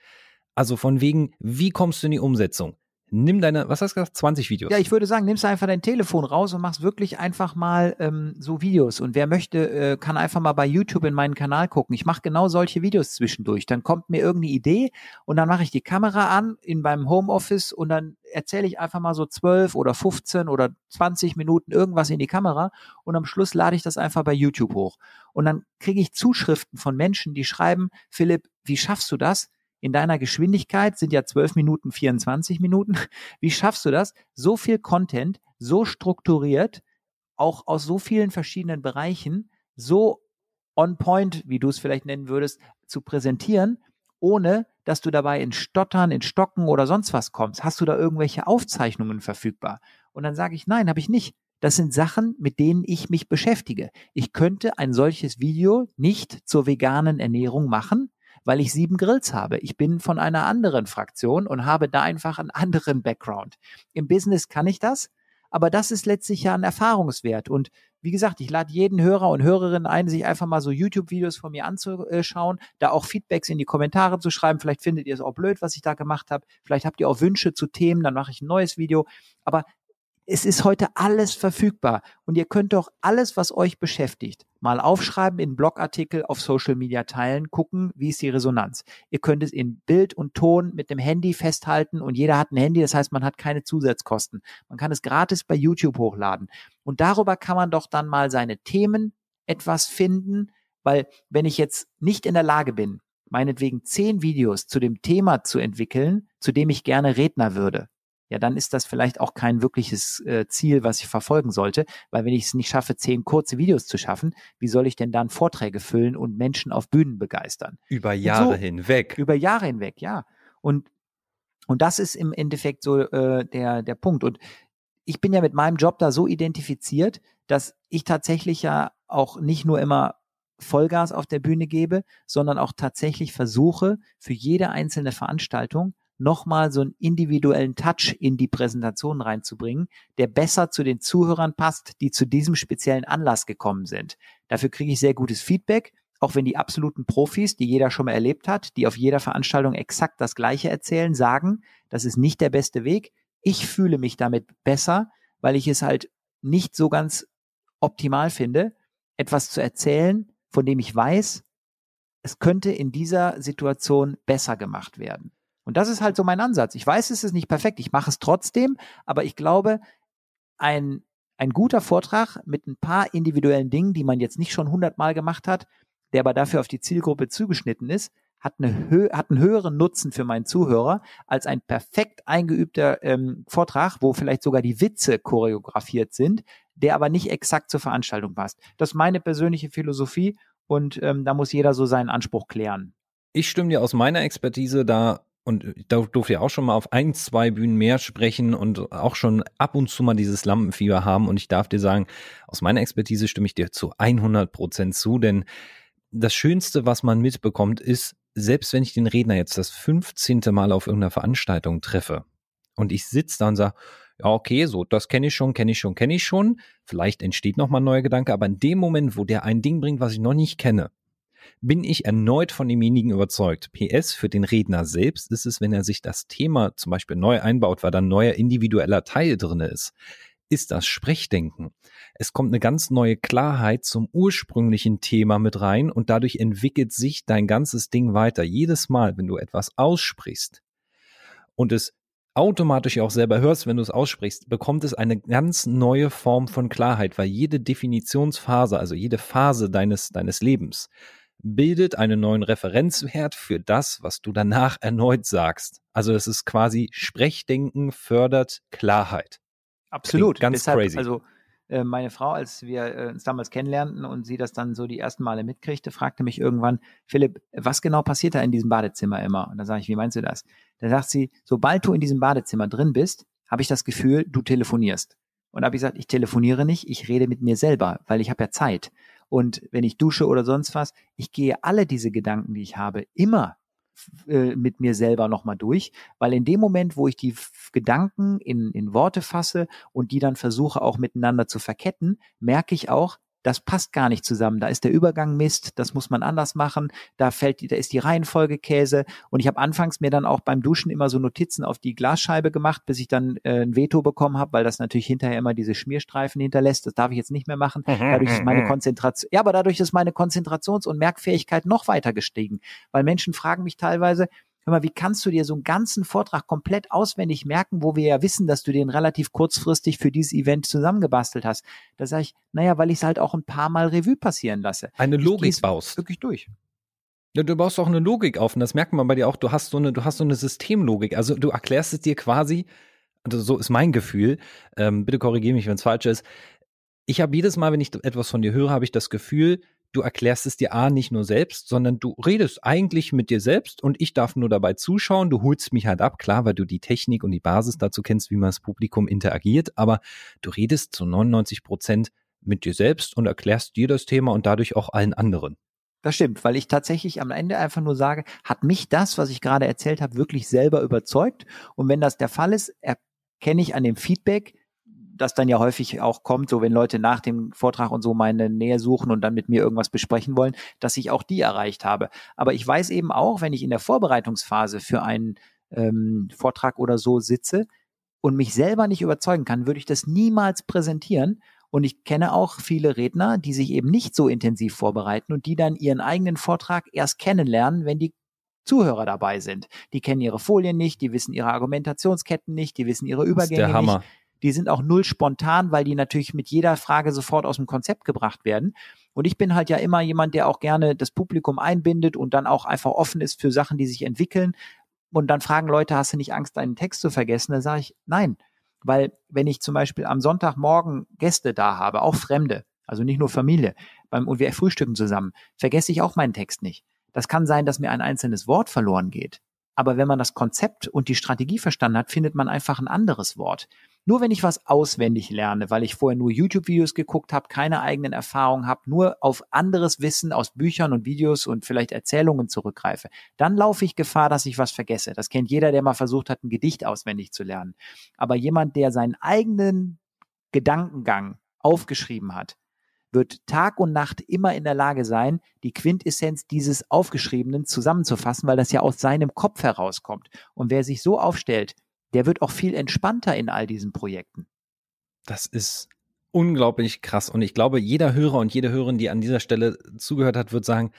Also von wegen, wie kommst du in die Umsetzung? Nimm deine, was hast du gesagt, 20 Videos? Ja, ich würde sagen, nimmst einfach dein Telefon raus und machst wirklich einfach mal ähm, so Videos. Und wer möchte, äh, kann einfach mal bei YouTube in meinen Kanal gucken. Ich mache genau solche Videos zwischendurch. Dann kommt mir irgendeine Idee und dann mache ich die Kamera an in meinem Homeoffice und dann erzähle ich einfach mal so 12 oder 15 oder 20 Minuten irgendwas in die Kamera und am Schluss lade ich das einfach bei YouTube hoch. Und dann kriege ich Zuschriften von Menschen, die schreiben, Philipp, wie schaffst du das? In deiner Geschwindigkeit sind ja 12 Minuten 24 Minuten. Wie schaffst du das, so viel Content, so strukturiert, auch aus so vielen verschiedenen Bereichen, so on point, wie du es vielleicht nennen würdest, zu präsentieren, ohne dass du dabei in Stottern, in Stocken oder sonst was kommst? Hast du da irgendwelche Aufzeichnungen verfügbar? Und dann sage ich, nein, habe ich nicht. Das sind Sachen, mit denen ich mich beschäftige. Ich könnte ein solches Video nicht zur veganen Ernährung machen, weil ich sieben Grills habe. Ich bin von einer anderen Fraktion und habe da einfach einen anderen Background. Im Business kann ich das, aber das ist letztlich ja ein Erfahrungswert. Und wie gesagt, ich lade jeden Hörer und Hörerin ein, sich einfach mal so YouTube-Videos von mir anzuschauen, da auch Feedbacks in die Kommentare zu schreiben. Vielleicht findet ihr es auch blöd, was ich da gemacht habe. Vielleicht habt ihr auch Wünsche zu Themen, dann mache ich ein neues Video. Aber es ist heute alles verfügbar und ihr könnt doch alles, was euch beschäftigt, mal aufschreiben, in Blogartikel auf Social Media teilen, gucken, wie ist die Resonanz. Ihr könnt es in Bild und Ton mit dem Handy festhalten und jeder hat ein Handy, das heißt, man hat keine Zusatzkosten. Man kann es gratis bei YouTube hochladen und darüber kann man doch dann mal seine Themen etwas finden, weil wenn ich jetzt nicht in der Lage bin, meinetwegen zehn Videos zu dem Thema zu entwickeln, zu dem ich gerne Redner würde, ja, dann ist das vielleicht auch kein wirkliches äh, Ziel, was ich verfolgen sollte, weil wenn ich es nicht schaffe, zehn kurze Videos zu schaffen, wie soll ich denn dann Vorträge füllen und Menschen auf Bühnen begeistern? Über Jahre so, hinweg. Über Jahre hinweg, ja. Und und das ist im Endeffekt so äh, der der Punkt. Und ich bin ja mit meinem Job da so identifiziert, dass ich tatsächlich ja auch nicht nur immer Vollgas auf der Bühne gebe, sondern auch tatsächlich versuche, für jede einzelne Veranstaltung nochmal so einen individuellen Touch in die Präsentation reinzubringen, der besser zu den Zuhörern passt, die zu diesem speziellen Anlass gekommen sind. Dafür kriege ich sehr gutes Feedback, auch wenn die absoluten Profis, die jeder schon mal erlebt hat, die auf jeder Veranstaltung exakt das Gleiche erzählen, sagen, das ist nicht der beste Weg. Ich fühle mich damit besser, weil ich es halt nicht so ganz optimal finde, etwas zu erzählen, von dem ich weiß, es könnte in dieser Situation besser gemacht werden. Und das ist halt so mein Ansatz. Ich weiß, es ist nicht perfekt, ich mache es trotzdem, aber ich glaube, ein, ein guter Vortrag mit ein paar individuellen Dingen, die man jetzt nicht schon hundertmal gemacht hat, der aber dafür auf die Zielgruppe zugeschnitten ist, hat, eine Hö hat einen höheren Nutzen für meinen Zuhörer als ein perfekt eingeübter ähm, Vortrag, wo vielleicht sogar die Witze choreografiert sind, der aber nicht exakt zur Veranstaltung passt. Das ist meine persönliche Philosophie und ähm, da muss jeder so seinen Anspruch klären. Ich stimme dir aus meiner Expertise da und da durfte ja auch schon mal auf ein, zwei Bühnen mehr sprechen und auch schon ab und zu mal dieses Lampenfieber haben. Und ich darf dir sagen, aus meiner Expertise stimme ich dir zu 100 Prozent zu, denn das Schönste, was man mitbekommt, ist, selbst wenn ich den Redner jetzt das 15. Mal auf irgendeiner Veranstaltung treffe und ich sitze da und sage, ja, okay, so, das kenne ich schon, kenne ich schon, kenne ich schon. Vielleicht entsteht nochmal ein neuer Gedanke, aber in dem Moment, wo der ein Ding bringt, was ich noch nicht kenne, bin ich erneut von demjenigen überzeugt. PS, für den Redner selbst ist es, wenn er sich das Thema zum Beispiel neu einbaut, weil da ein neuer individueller Teil drin ist, ist das Sprechdenken. Es kommt eine ganz neue Klarheit zum ursprünglichen Thema mit rein und dadurch entwickelt sich dein ganzes Ding weiter. Jedes Mal, wenn du etwas aussprichst und es automatisch auch selber hörst, wenn du es aussprichst, bekommt es eine ganz neue Form von Klarheit, weil jede Definitionsphase, also jede Phase deines, deines Lebens, bildet einen neuen Referenzwert für das, was du danach erneut sagst. Also es ist quasi Sprechdenken fördert Klarheit. Absolut. Klingt ganz Deshalb, crazy. Also äh, meine Frau, als wir äh, uns damals kennenlernten und sie das dann so die ersten Male mitkriegte, fragte mich irgendwann, Philipp, was genau passiert da in diesem Badezimmer immer? Und da sage ich, wie meinst du das? Da sagt sie, sobald du in diesem Badezimmer drin bist, habe ich das Gefühl, du telefonierst. Und da habe ich gesagt, ich telefoniere nicht, ich rede mit mir selber, weil ich habe ja Zeit. Und wenn ich dusche oder sonst was, ich gehe alle diese Gedanken, die ich habe, immer äh, mit mir selber nochmal durch, weil in dem Moment, wo ich die Gedanken in, in Worte fasse und die dann versuche auch miteinander zu verketten, merke ich auch, das passt gar nicht zusammen. Da ist der Übergang Mist, das muss man anders machen. Da fällt, da ist die Reihenfolge Käse. Und ich habe anfangs mir dann auch beim Duschen immer so Notizen auf die Glasscheibe gemacht, bis ich dann äh, ein Veto bekommen habe, weil das natürlich hinterher immer diese Schmierstreifen hinterlässt. Das darf ich jetzt nicht mehr machen. Mhm, dadurch ist meine mhm. Konzentration, ja, aber dadurch ist meine Konzentrations- und Merkfähigkeit noch weiter gestiegen. Weil Menschen fragen mich teilweise, hör mal, wie kannst du dir so einen ganzen Vortrag komplett auswendig merken, wo wir ja wissen, dass du den relativ kurzfristig für dieses Event zusammengebastelt hast? Da sage ich, naja, weil ich es halt auch ein paar Mal Revue passieren lasse. Eine Logik baust. Wirklich durch. Ja, du baust auch eine Logik auf und das merkt man bei dir auch. Du hast so eine, du hast so eine Systemlogik. Also du erklärst es dir quasi, also so ist mein Gefühl. Ähm, bitte korrigiere mich, wenn es falsch ist. Ich habe jedes Mal, wenn ich etwas von dir höre, habe ich das Gefühl, du erklärst es dir A nicht nur selbst, sondern du redest eigentlich mit dir selbst und ich darf nur dabei zuschauen. Du holst mich halt ab, klar, weil du die Technik und die Basis dazu kennst, wie man das Publikum interagiert, aber du redest zu 99 Prozent mit dir selbst und erklärst dir das Thema und dadurch auch allen anderen. Das stimmt, weil ich tatsächlich am Ende einfach nur sage, hat mich das, was ich gerade erzählt habe, wirklich selber überzeugt? Und wenn das der Fall ist, erkenne ich an dem Feedback, das dann ja häufig auch kommt, so wenn Leute nach dem Vortrag und so meine Nähe suchen und dann mit mir irgendwas besprechen wollen, dass ich auch die erreicht habe. Aber ich weiß eben auch, wenn ich in der Vorbereitungsphase für einen ähm, Vortrag oder so sitze und mich selber nicht überzeugen kann, würde ich das niemals präsentieren. Und ich kenne auch viele Redner, die sich eben nicht so intensiv vorbereiten und die dann ihren eigenen Vortrag erst kennenlernen, wenn die Zuhörer dabei sind. Die kennen ihre Folien nicht, die wissen ihre Argumentationsketten nicht, die wissen ihre Übergänge der Hammer. nicht. Die sind auch null spontan, weil die natürlich mit jeder Frage sofort aus dem Konzept gebracht werden. Und ich bin halt ja immer jemand, der auch gerne das Publikum einbindet und dann auch einfach offen ist für Sachen, die sich entwickeln. Und dann fragen Leute, hast du nicht Angst, deinen Text zu vergessen? Da sage ich, nein. Weil wenn ich zum Beispiel am Sonntagmorgen Gäste da habe, auch Fremde, also nicht nur Familie, beim, und wir frühstücken zusammen, vergesse ich auch meinen Text nicht. Das kann sein, dass mir ein einzelnes Wort verloren geht. Aber wenn man das Konzept und die Strategie verstanden hat, findet man einfach ein anderes Wort. Nur wenn ich was auswendig lerne, weil ich vorher nur YouTube-Videos geguckt habe, keine eigenen Erfahrungen habe, nur auf anderes Wissen aus Büchern und Videos und vielleicht Erzählungen zurückgreife, dann laufe ich Gefahr, dass ich was vergesse. Das kennt jeder, der mal versucht hat, ein Gedicht auswendig zu lernen. Aber jemand, der seinen eigenen Gedankengang aufgeschrieben hat, wird Tag und Nacht immer in der Lage sein, die Quintessenz dieses Aufgeschriebenen zusammenzufassen, weil das ja aus seinem Kopf herauskommt. Und wer sich so aufstellt, der wird auch viel entspannter in all diesen Projekten. Das ist unglaublich krass. Und ich glaube, jeder Hörer und jede Hörerin, die an dieser Stelle zugehört hat, wird sagen,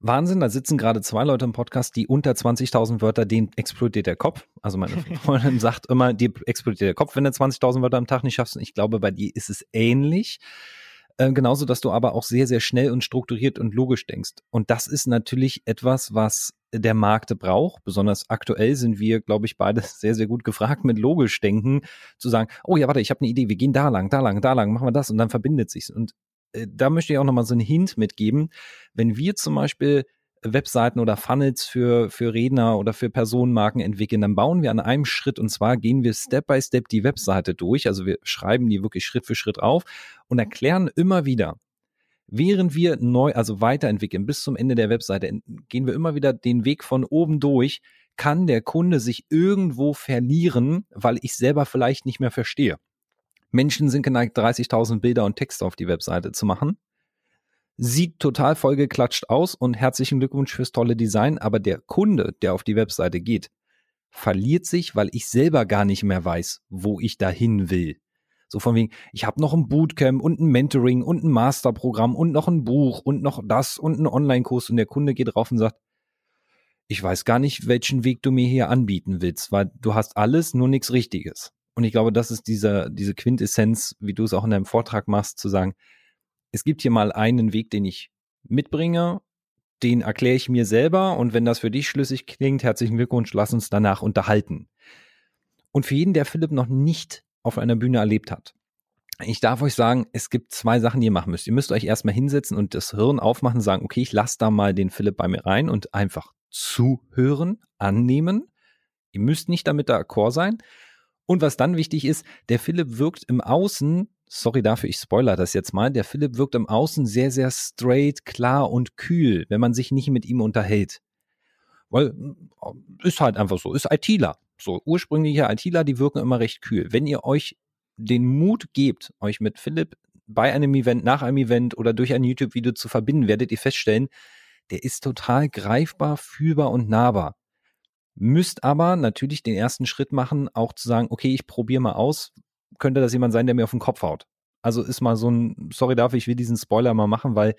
Wahnsinn, da sitzen gerade zwei Leute im Podcast, die unter 20.000 Wörter, denen explodiert der Kopf. Also meine *laughs* Freundin sagt immer, dir explodiert der Kopf, wenn du 20.000 Wörter am Tag nicht schaffst. Und ich glaube, bei dir ist es ähnlich. Äh, genauso, dass du aber auch sehr, sehr schnell und strukturiert und logisch denkst. Und das ist natürlich etwas, was der Markt braucht. Besonders aktuell sind wir, glaube ich, beide *laughs* sehr, sehr gut gefragt mit logisch denken, zu sagen, oh ja, warte, ich habe eine Idee, wir gehen da lang, da lang, da lang, machen wir das und dann verbindet sich's. Und äh, da möchte ich auch nochmal so einen Hint mitgeben. Wenn wir zum Beispiel Webseiten oder Funnels für, für Redner oder für Personenmarken entwickeln, dann bauen wir an einem Schritt und zwar gehen wir Step by Step die Webseite durch. Also wir schreiben die wirklich Schritt für Schritt auf und erklären immer wieder, während wir neu, also weiterentwickeln bis zum Ende der Webseite, gehen wir immer wieder den Weg von oben durch, kann der Kunde sich irgendwo verlieren, weil ich selber vielleicht nicht mehr verstehe. Menschen sind geneigt, 30.000 Bilder und Texte auf die Webseite zu machen sieht total vollgeklatscht aus und herzlichen Glückwunsch fürs tolle Design, aber der Kunde, der auf die Webseite geht, verliert sich, weil ich selber gar nicht mehr weiß, wo ich dahin will. So von wegen, ich habe noch ein Bootcamp und ein Mentoring und ein Masterprogramm und noch ein Buch und noch das und einen Online-Kurs und der Kunde geht drauf und sagt, ich weiß gar nicht, welchen Weg du mir hier anbieten willst, weil du hast alles, nur nichts Richtiges. Und ich glaube, das ist dieser, diese Quintessenz, wie du es auch in deinem Vortrag machst, zu sagen, es gibt hier mal einen Weg, den ich mitbringe, den erkläre ich mir selber und wenn das für dich schlüssig klingt, herzlichen Glückwunsch, lass uns danach unterhalten. Und für jeden, der Philipp noch nicht auf einer Bühne erlebt hat, ich darf euch sagen, es gibt zwei Sachen, die ihr machen müsst. Ihr müsst euch erstmal hinsetzen und das Hirn aufmachen und sagen, okay, ich lasse da mal den Philipp bei mir rein und einfach zuhören, annehmen. Ihr müsst nicht damit d'accord sein. Und was dann wichtig ist, der Philipp wirkt im Außen sorry dafür, ich spoiler das jetzt mal, der Philipp wirkt im Außen sehr, sehr straight, klar und kühl, wenn man sich nicht mit ihm unterhält. Weil, äh, ist halt einfach so, ist ITler. So, ursprüngliche ITler, die wirken immer recht kühl. Wenn ihr euch den Mut gebt, euch mit Philipp bei einem Event, nach einem Event oder durch ein YouTube-Video zu verbinden, werdet ihr feststellen, der ist total greifbar, fühlbar und nahbar. Müsst aber natürlich den ersten Schritt machen, auch zu sagen, okay, ich probiere mal aus, könnte das jemand sein, der mir auf den Kopf haut. Also ist mal so ein, sorry dafür, ich will diesen Spoiler mal machen, weil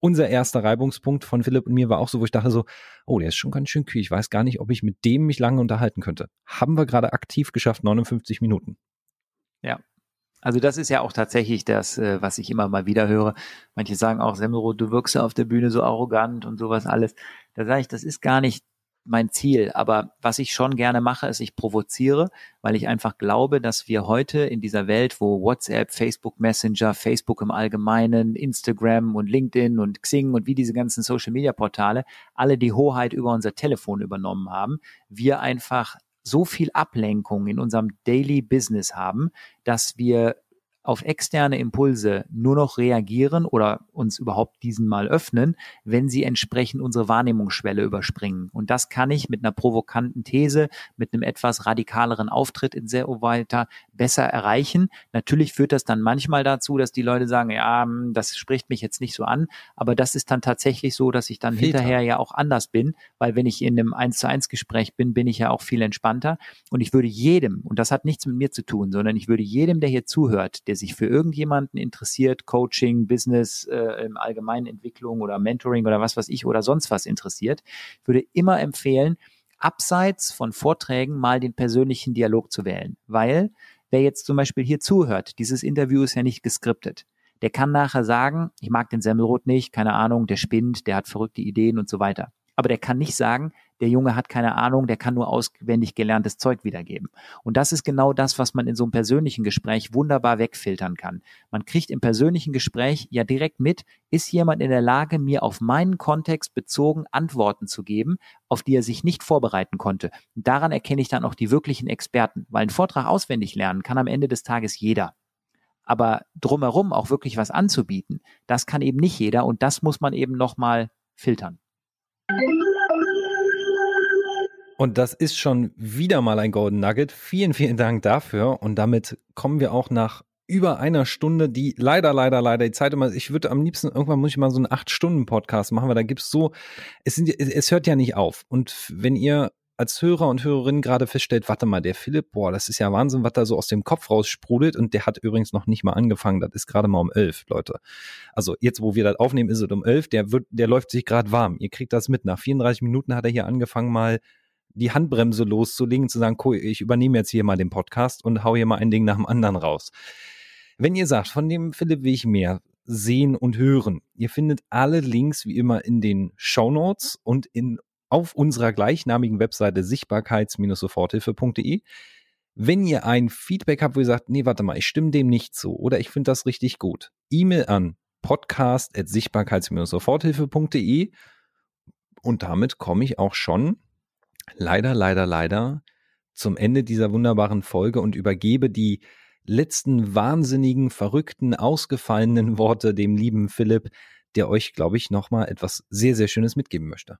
unser erster Reibungspunkt von Philipp und mir war auch so, wo ich dachte so, oh, der ist schon ganz schön kühl. Ich weiß gar nicht, ob ich mit dem mich lange unterhalten könnte. Haben wir gerade aktiv geschafft, 59 Minuten. Ja. Also das ist ja auch tatsächlich das, äh, was ich immer mal wieder höre. Manche sagen auch, Semmelroth, du wirkst ja auf der Bühne so arrogant und sowas alles. Da sage ich, das ist gar nicht mein Ziel. Aber was ich schon gerne mache, ist, ich provoziere, weil ich einfach glaube, dass wir heute in dieser Welt, wo WhatsApp, Facebook Messenger, Facebook im Allgemeinen, Instagram und LinkedIn und Xing und wie diese ganzen Social Media Portale alle die Hoheit über unser Telefon übernommen haben, wir einfach so viel Ablenkung in unserem Daily Business haben, dass wir auf externe Impulse nur noch reagieren oder uns überhaupt diesen mal öffnen, wenn sie entsprechend unsere Wahrnehmungsschwelle überspringen. Und das kann ich mit einer provokanten These, mit einem etwas radikaleren Auftritt in sehr weiter besser erreichen. Natürlich führt das dann manchmal dazu, dass die Leute sagen, ja, hm, das spricht mich jetzt nicht so an, aber das ist dann tatsächlich so, dass ich dann Filter. hinterher ja auch anders bin, weil wenn ich in einem eins zu eins Gespräch bin, bin ich ja auch viel entspannter und ich würde jedem, und das hat nichts mit mir zu tun, sondern ich würde jedem, der hier zuhört, der der sich für irgendjemanden interessiert, Coaching, Business, äh, im Entwicklung oder Mentoring oder was weiß ich oder sonst was interessiert, würde immer empfehlen, abseits von Vorträgen mal den persönlichen Dialog zu wählen. Weil, wer jetzt zum Beispiel hier zuhört, dieses Interview ist ja nicht geskriptet. Der kann nachher sagen, ich mag den Semmelrot nicht, keine Ahnung, der spinnt, der hat verrückte Ideen und so weiter. Aber der kann nicht sagen, der Junge hat keine Ahnung, der kann nur auswendig gelerntes Zeug wiedergeben. Und das ist genau das, was man in so einem persönlichen Gespräch wunderbar wegfiltern kann. Man kriegt im persönlichen Gespräch ja direkt mit, ist jemand in der Lage, mir auf meinen Kontext bezogen Antworten zu geben, auf die er sich nicht vorbereiten konnte. Und daran erkenne ich dann auch die wirklichen Experten, weil ein Vortrag auswendig lernen kann am Ende des Tages jeder. Aber drumherum auch wirklich was anzubieten, das kann eben nicht jeder und das muss man eben nochmal filtern. Und das ist schon wieder mal ein Golden Nugget. Vielen, vielen Dank dafür. Und damit kommen wir auch nach über einer Stunde, die leider, leider, leider die Zeit immer, ich würde am liebsten, irgendwann muss ich mal so einen acht-Stunden-Podcast machen, weil da gibt's so, es sind, es hört ja nicht auf. Und wenn ihr als Hörer und Hörerin gerade feststellt, warte mal, der Philipp, boah, das ist ja Wahnsinn, was da so aus dem Kopf raussprudelt und der hat übrigens noch nicht mal angefangen, das ist gerade mal um elf, Leute. Also jetzt, wo wir das aufnehmen, ist es um elf, der wird, der läuft sich gerade warm. Ihr kriegt das mit. Nach 34 Minuten hat er hier angefangen, mal die Handbremse loszulegen, zu sagen, cool, ich übernehme jetzt hier mal den Podcast und hau hier mal ein Ding nach dem anderen raus. Wenn ihr sagt, von dem Philipp will ich mehr sehen und hören, ihr findet alle Links wie immer in den Show Notes und in, auf unserer gleichnamigen Webseite sichtbarkeits-soforthilfe.de. Wenn ihr ein Feedback habt, wo ihr sagt, nee, warte mal, ich stimme dem nicht zu oder ich finde das richtig gut, E-Mail an podcast.sichtbarkeits-soforthilfe.de und damit komme ich auch schon leider, leider, leider zum Ende dieser wunderbaren Folge und übergebe die letzten wahnsinnigen, verrückten, ausgefallenen Worte dem lieben Philipp, der euch, glaube ich, nochmal etwas sehr, sehr Schönes mitgeben möchte.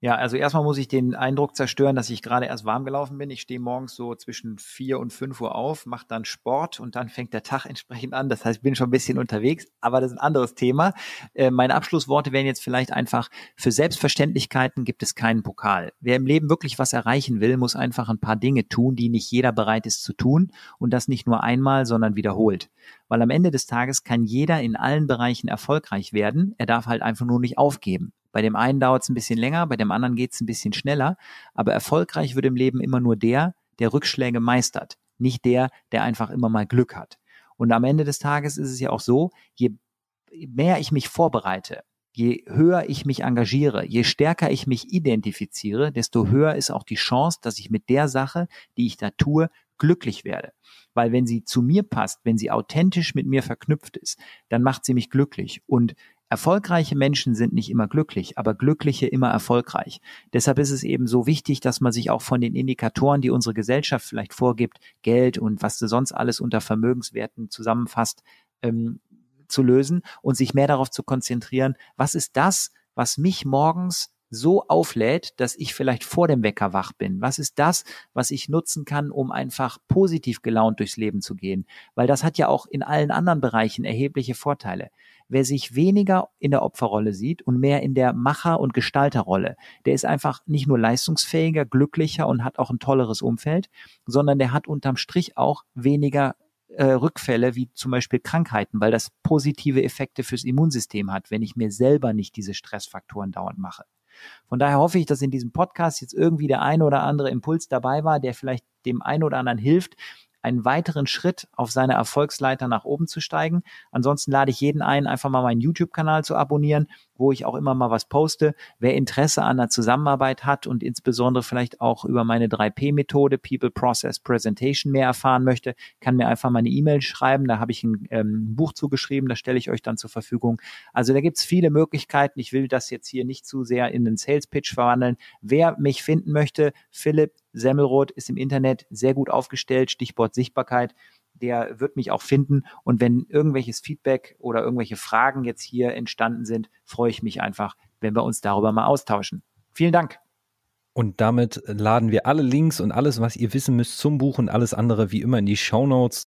Ja, also erstmal muss ich den Eindruck zerstören, dass ich gerade erst warm gelaufen bin. Ich stehe morgens so zwischen vier und fünf Uhr auf, mache dann Sport und dann fängt der Tag *laughs* entsprechend an. Das heißt, ich bin schon ein bisschen unterwegs, aber das ist ein anderes Thema. Äh, meine Abschlussworte wären jetzt vielleicht einfach, für Selbstverständlichkeiten gibt es keinen Pokal. Wer im Leben wirklich was erreichen will, muss einfach ein paar Dinge tun, die nicht jeder bereit ist zu tun und das nicht nur einmal, sondern wiederholt. Weil am Ende des Tages kann jeder in allen Bereichen erfolgreich werden. Er darf halt einfach nur nicht aufgeben. Bei dem einen dauert es ein bisschen länger, bei dem anderen geht es ein bisschen schneller. Aber erfolgreich wird im Leben immer nur der, der Rückschläge meistert, nicht der, der einfach immer mal Glück hat. Und am Ende des Tages ist es ja auch so, je mehr ich mich vorbereite, je höher ich mich engagiere, je stärker ich mich identifiziere, desto höher ist auch die Chance, dass ich mit der Sache, die ich da tue, glücklich werde. Weil wenn sie zu mir passt, wenn sie authentisch mit mir verknüpft ist, dann macht sie mich glücklich. Und Erfolgreiche Menschen sind nicht immer glücklich, aber glückliche immer erfolgreich. Deshalb ist es eben so wichtig, dass man sich auch von den Indikatoren, die unsere Gesellschaft vielleicht vorgibt, Geld und was du sonst alles unter Vermögenswerten zusammenfasst, ähm, zu lösen und sich mehr darauf zu konzentrieren, was ist das, was mich morgens so auflädt, dass ich vielleicht vor dem Wecker wach bin? Was ist das, was ich nutzen kann, um einfach positiv gelaunt durchs Leben zu gehen? Weil das hat ja auch in allen anderen Bereichen erhebliche Vorteile. Wer sich weniger in der Opferrolle sieht und mehr in der Macher- und Gestalterrolle, der ist einfach nicht nur leistungsfähiger, glücklicher und hat auch ein tolleres Umfeld, sondern der hat unterm Strich auch weniger äh, Rückfälle wie zum Beispiel Krankheiten, weil das positive Effekte fürs Immunsystem hat, wenn ich mir selber nicht diese Stressfaktoren dauernd mache. Von daher hoffe ich, dass in diesem Podcast jetzt irgendwie der ein oder andere Impuls dabei war, der vielleicht dem einen oder anderen hilft, einen weiteren Schritt auf seine Erfolgsleiter nach oben zu steigen. Ansonsten lade ich jeden ein, einfach mal meinen YouTube-Kanal zu abonnieren, wo ich auch immer mal was poste. Wer Interesse an der Zusammenarbeit hat und insbesondere vielleicht auch über meine 3P-Methode People Process Presentation mehr erfahren möchte, kann mir einfach mal eine E-Mail schreiben. Da habe ich ein ähm, Buch zugeschrieben, das stelle ich euch dann zur Verfügung. Also da gibt es viele Möglichkeiten. Ich will das jetzt hier nicht zu sehr in den Sales Pitch verwandeln. Wer mich finden möchte, Philipp Semmelroth ist im Internet sehr gut aufgestellt, Stichwort Sichtbarkeit. Der wird mich auch finden. Und wenn irgendwelches Feedback oder irgendwelche Fragen jetzt hier entstanden sind, freue ich mich einfach, wenn wir uns darüber mal austauschen. Vielen Dank. Und damit laden wir alle Links und alles, was ihr wissen müsst zum Buch und alles andere wie immer in die Show Notes.